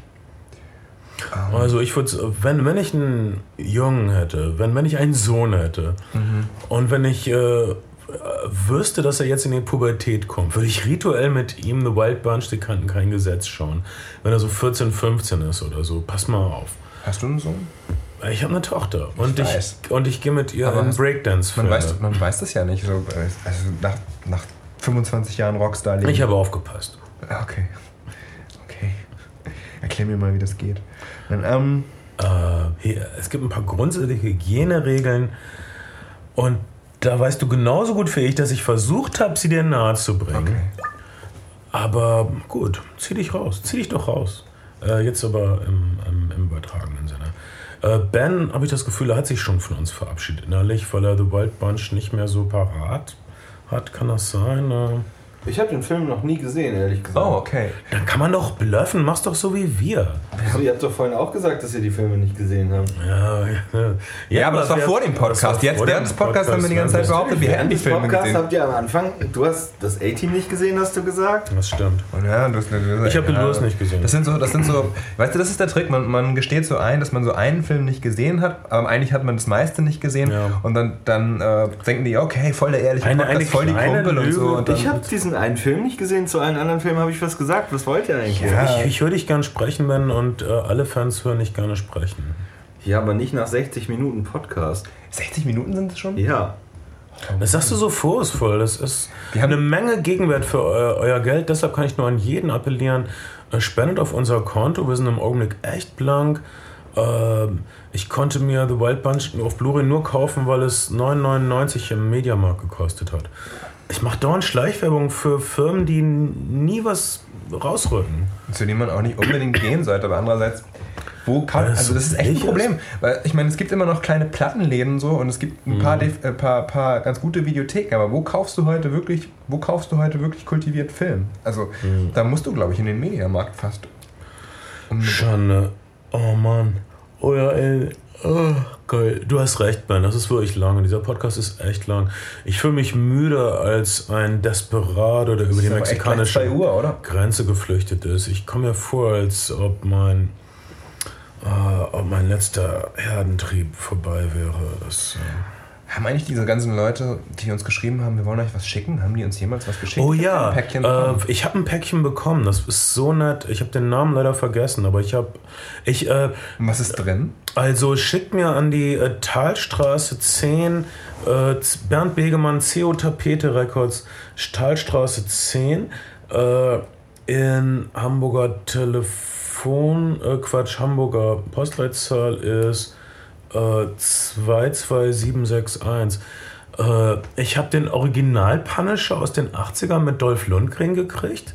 [SPEAKER 1] Ähm. Also ich würde, wenn, wenn ich einen Jungen hätte, wenn, wenn ich einen Sohn hätte mhm. und wenn ich äh, wüsste, dass er jetzt in die Pubertät kommt, würde ich rituell mit ihm The Wild Bunch, die kannten kein Gesetz schauen. Wenn er so 14, 15 ist oder so. Pass mal auf.
[SPEAKER 2] Hast du einen Sohn?
[SPEAKER 1] Ich habe eine Tochter und ich, ich und ich gehe mit ihr
[SPEAKER 2] Aber
[SPEAKER 1] in Breakdance.
[SPEAKER 2] Man weiß, man weiß das ja nicht. So, also nach, nach 25 Jahren Rockstar
[SPEAKER 1] leben. Ich habe aufgepasst.
[SPEAKER 2] Okay. Okay. Erklär mir mal, wie das geht.
[SPEAKER 1] Ähm, äh, hier, es gibt ein paar grundsätzliche Hygieneregeln und da weißt du genauso gut wie ich, dass ich versucht habe, sie dir nahe zu bringen. Okay. Aber gut, zieh dich raus. Zieh dich doch raus. Äh, jetzt aber im, im, im übertragenen Sinne. Äh, ben, habe ich das Gefühl, er hat sich schon von uns verabschiedet innerlich, weil er The Wild Bunch nicht mehr so parat hat. Kann das sein? Äh,
[SPEAKER 3] ich habe den Film noch nie gesehen, ehrlich gesagt.
[SPEAKER 1] Oh, okay. Dann kann man doch bluffen. Mach's doch so wie wir.
[SPEAKER 3] Also, ihr habt doch vorhin auch gesagt, dass ihr die Filme nicht gesehen habt.
[SPEAKER 1] Ja, ja.
[SPEAKER 2] ja, ja aber das war vor dem Podcast. Jetzt während des Podcasts haben wir die ganze Zeit behauptet, wir hätten die Filme
[SPEAKER 3] Podcast
[SPEAKER 2] gesehen.
[SPEAKER 3] habt ihr am Anfang, du hast das A-Team nicht gesehen, hast du gesagt?
[SPEAKER 1] Das stimmt.
[SPEAKER 2] Ja, du hast,
[SPEAKER 1] ich habe den ja, Lewis nicht gesehen.
[SPEAKER 2] Das sind so, das sind so, weißt du, das ist der Trick. Man, man gesteht so ein, dass man so einen Film nicht gesehen hat, aber eigentlich hat man das meiste nicht gesehen. Ja. Und dann, dann äh, denken die, okay, voll der ehrliche
[SPEAKER 1] eine, Podcast, eine voll die Kumpel
[SPEAKER 3] und so. Und ich habe diesen einen Film nicht gesehen zu allen anderen Filmen habe ich was gesagt. Was wollt ihr eigentlich?
[SPEAKER 1] Ja, ich, ich höre dich gern sprechen, Ben, und äh, alle Fans hören dich gerne sprechen.
[SPEAKER 3] Ja, aber nicht nach 60 Minuten Podcast.
[SPEAKER 2] 60 Minuten sind es schon?
[SPEAKER 3] Ja.
[SPEAKER 1] Das sagst du so vorwurfsvoll. Das ist eine Menge Gegenwert für euer, euer, Geld. Deshalb kann ich nur an jeden appellieren. Äh, spendet auf unser Konto. Wir sind im Augenblick echt blank. Ähm, ich konnte mir The Wild Bunch auf Blu-ray nur kaufen, weil es 9,99 im Mediamarkt gekostet hat. Ich mache dauernd Schleichwerbung für Firmen, die nie was rausrücken.
[SPEAKER 2] Zu denen man auch nicht unbedingt gehen sollte, aber andererseits, wo kann, also das ist echt ein Problem, weil ich meine, es gibt immer noch kleine Plattenläden so und es gibt ein paar, mhm. äh, paar, paar ganz gute Videotheken, aber wo kaufst du heute wirklich, wo kaufst du heute wirklich kultiviert Film? Also mhm. da musst du, glaube ich, in den Mediamarkt fast.
[SPEAKER 1] Um Schande. Oh Mann. Oh ja, ey. Oh, geil. Du hast recht, Ben. Das ist wirklich lang. Dieser Podcast ist echt lang. Ich fühle mich müder als ein Desperado, der über die mexikanische
[SPEAKER 2] Uhr,
[SPEAKER 1] Grenze geflüchtet ist. Ich komme mir vor, als ob mein, äh, ob mein letzter Herdentrieb vorbei wäre. Das, äh
[SPEAKER 2] haben eigentlich diese ganzen Leute, die uns geschrieben haben, wir wollen euch was schicken, haben die uns jemals was geschickt?
[SPEAKER 1] Oh ja, äh, ich habe ein Päckchen bekommen. Das ist so nett. Ich habe den Namen leider vergessen, aber ich habe... Ich, äh,
[SPEAKER 2] was ist drin?
[SPEAKER 1] Also schickt mir an die äh, Talstraße 10, äh, Bernd Begemann, CO Tapete Records, Talstraße 10, äh, in Hamburger Telefon, äh, Quatsch, Hamburger Postleitzahl ist 22761. Äh, ich habe den Original Punisher aus den 80ern mit Dolph Lundgren gekriegt.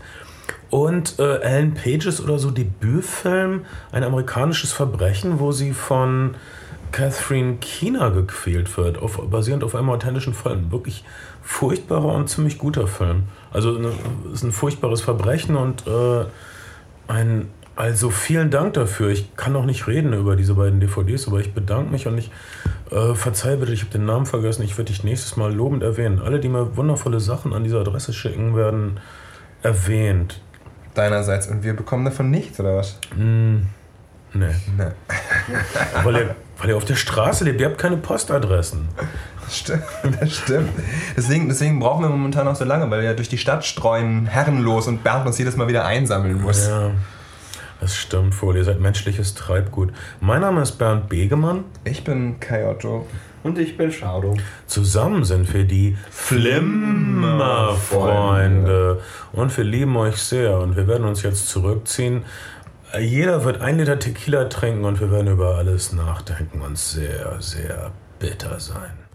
[SPEAKER 1] Und äh, Ellen Pages oder so Debütfilm, ein amerikanisches Verbrechen, wo sie von Catherine Keener gequält wird, auf, basierend auf einem authentischen Fall. Wirklich furchtbarer und ziemlich guter Film. Also es ist ein furchtbares Verbrechen und äh, ein Also vielen Dank dafür. Ich kann noch nicht reden über diese beiden DVDs, aber ich bedanke mich und ich äh, verzeih bitte, ich habe den Namen vergessen. Ich werde dich nächstes Mal lobend erwähnen. Alle, die mir wundervolle Sachen an diese Adresse schicken, werden erwähnt.
[SPEAKER 2] Deinerseits. Und wir bekommen davon nichts, oder was?
[SPEAKER 1] Nee.
[SPEAKER 2] Ne. *laughs*
[SPEAKER 1] Weil ihr, weil ihr auf der Straße lebt. Ihr habt keine Postadressen.
[SPEAKER 2] Das stimmt. *laughs* Das stimmt. Deswegen, deswegen brauchen wir momentan auch so lange, weil wir ja durch die Stadt streuen, herrenlos und Bernd uns jedes Mal wieder einsammeln muss.
[SPEAKER 1] Ja, das stimmt wohl. Ihr seid menschliches Treibgut. Mein Name ist Bernd Begemann.
[SPEAKER 2] Ich bin Kai Otto.
[SPEAKER 3] Und ich bin Shadow.
[SPEAKER 1] Zusammen sind wir die Flimmerfreunde. Und wir lieben euch sehr. Und wir werden uns jetzt zurückziehen. Jeder wird ein Liter Tequila trinken und wir werden über alles nachdenken und sehr, sehr bitter sein.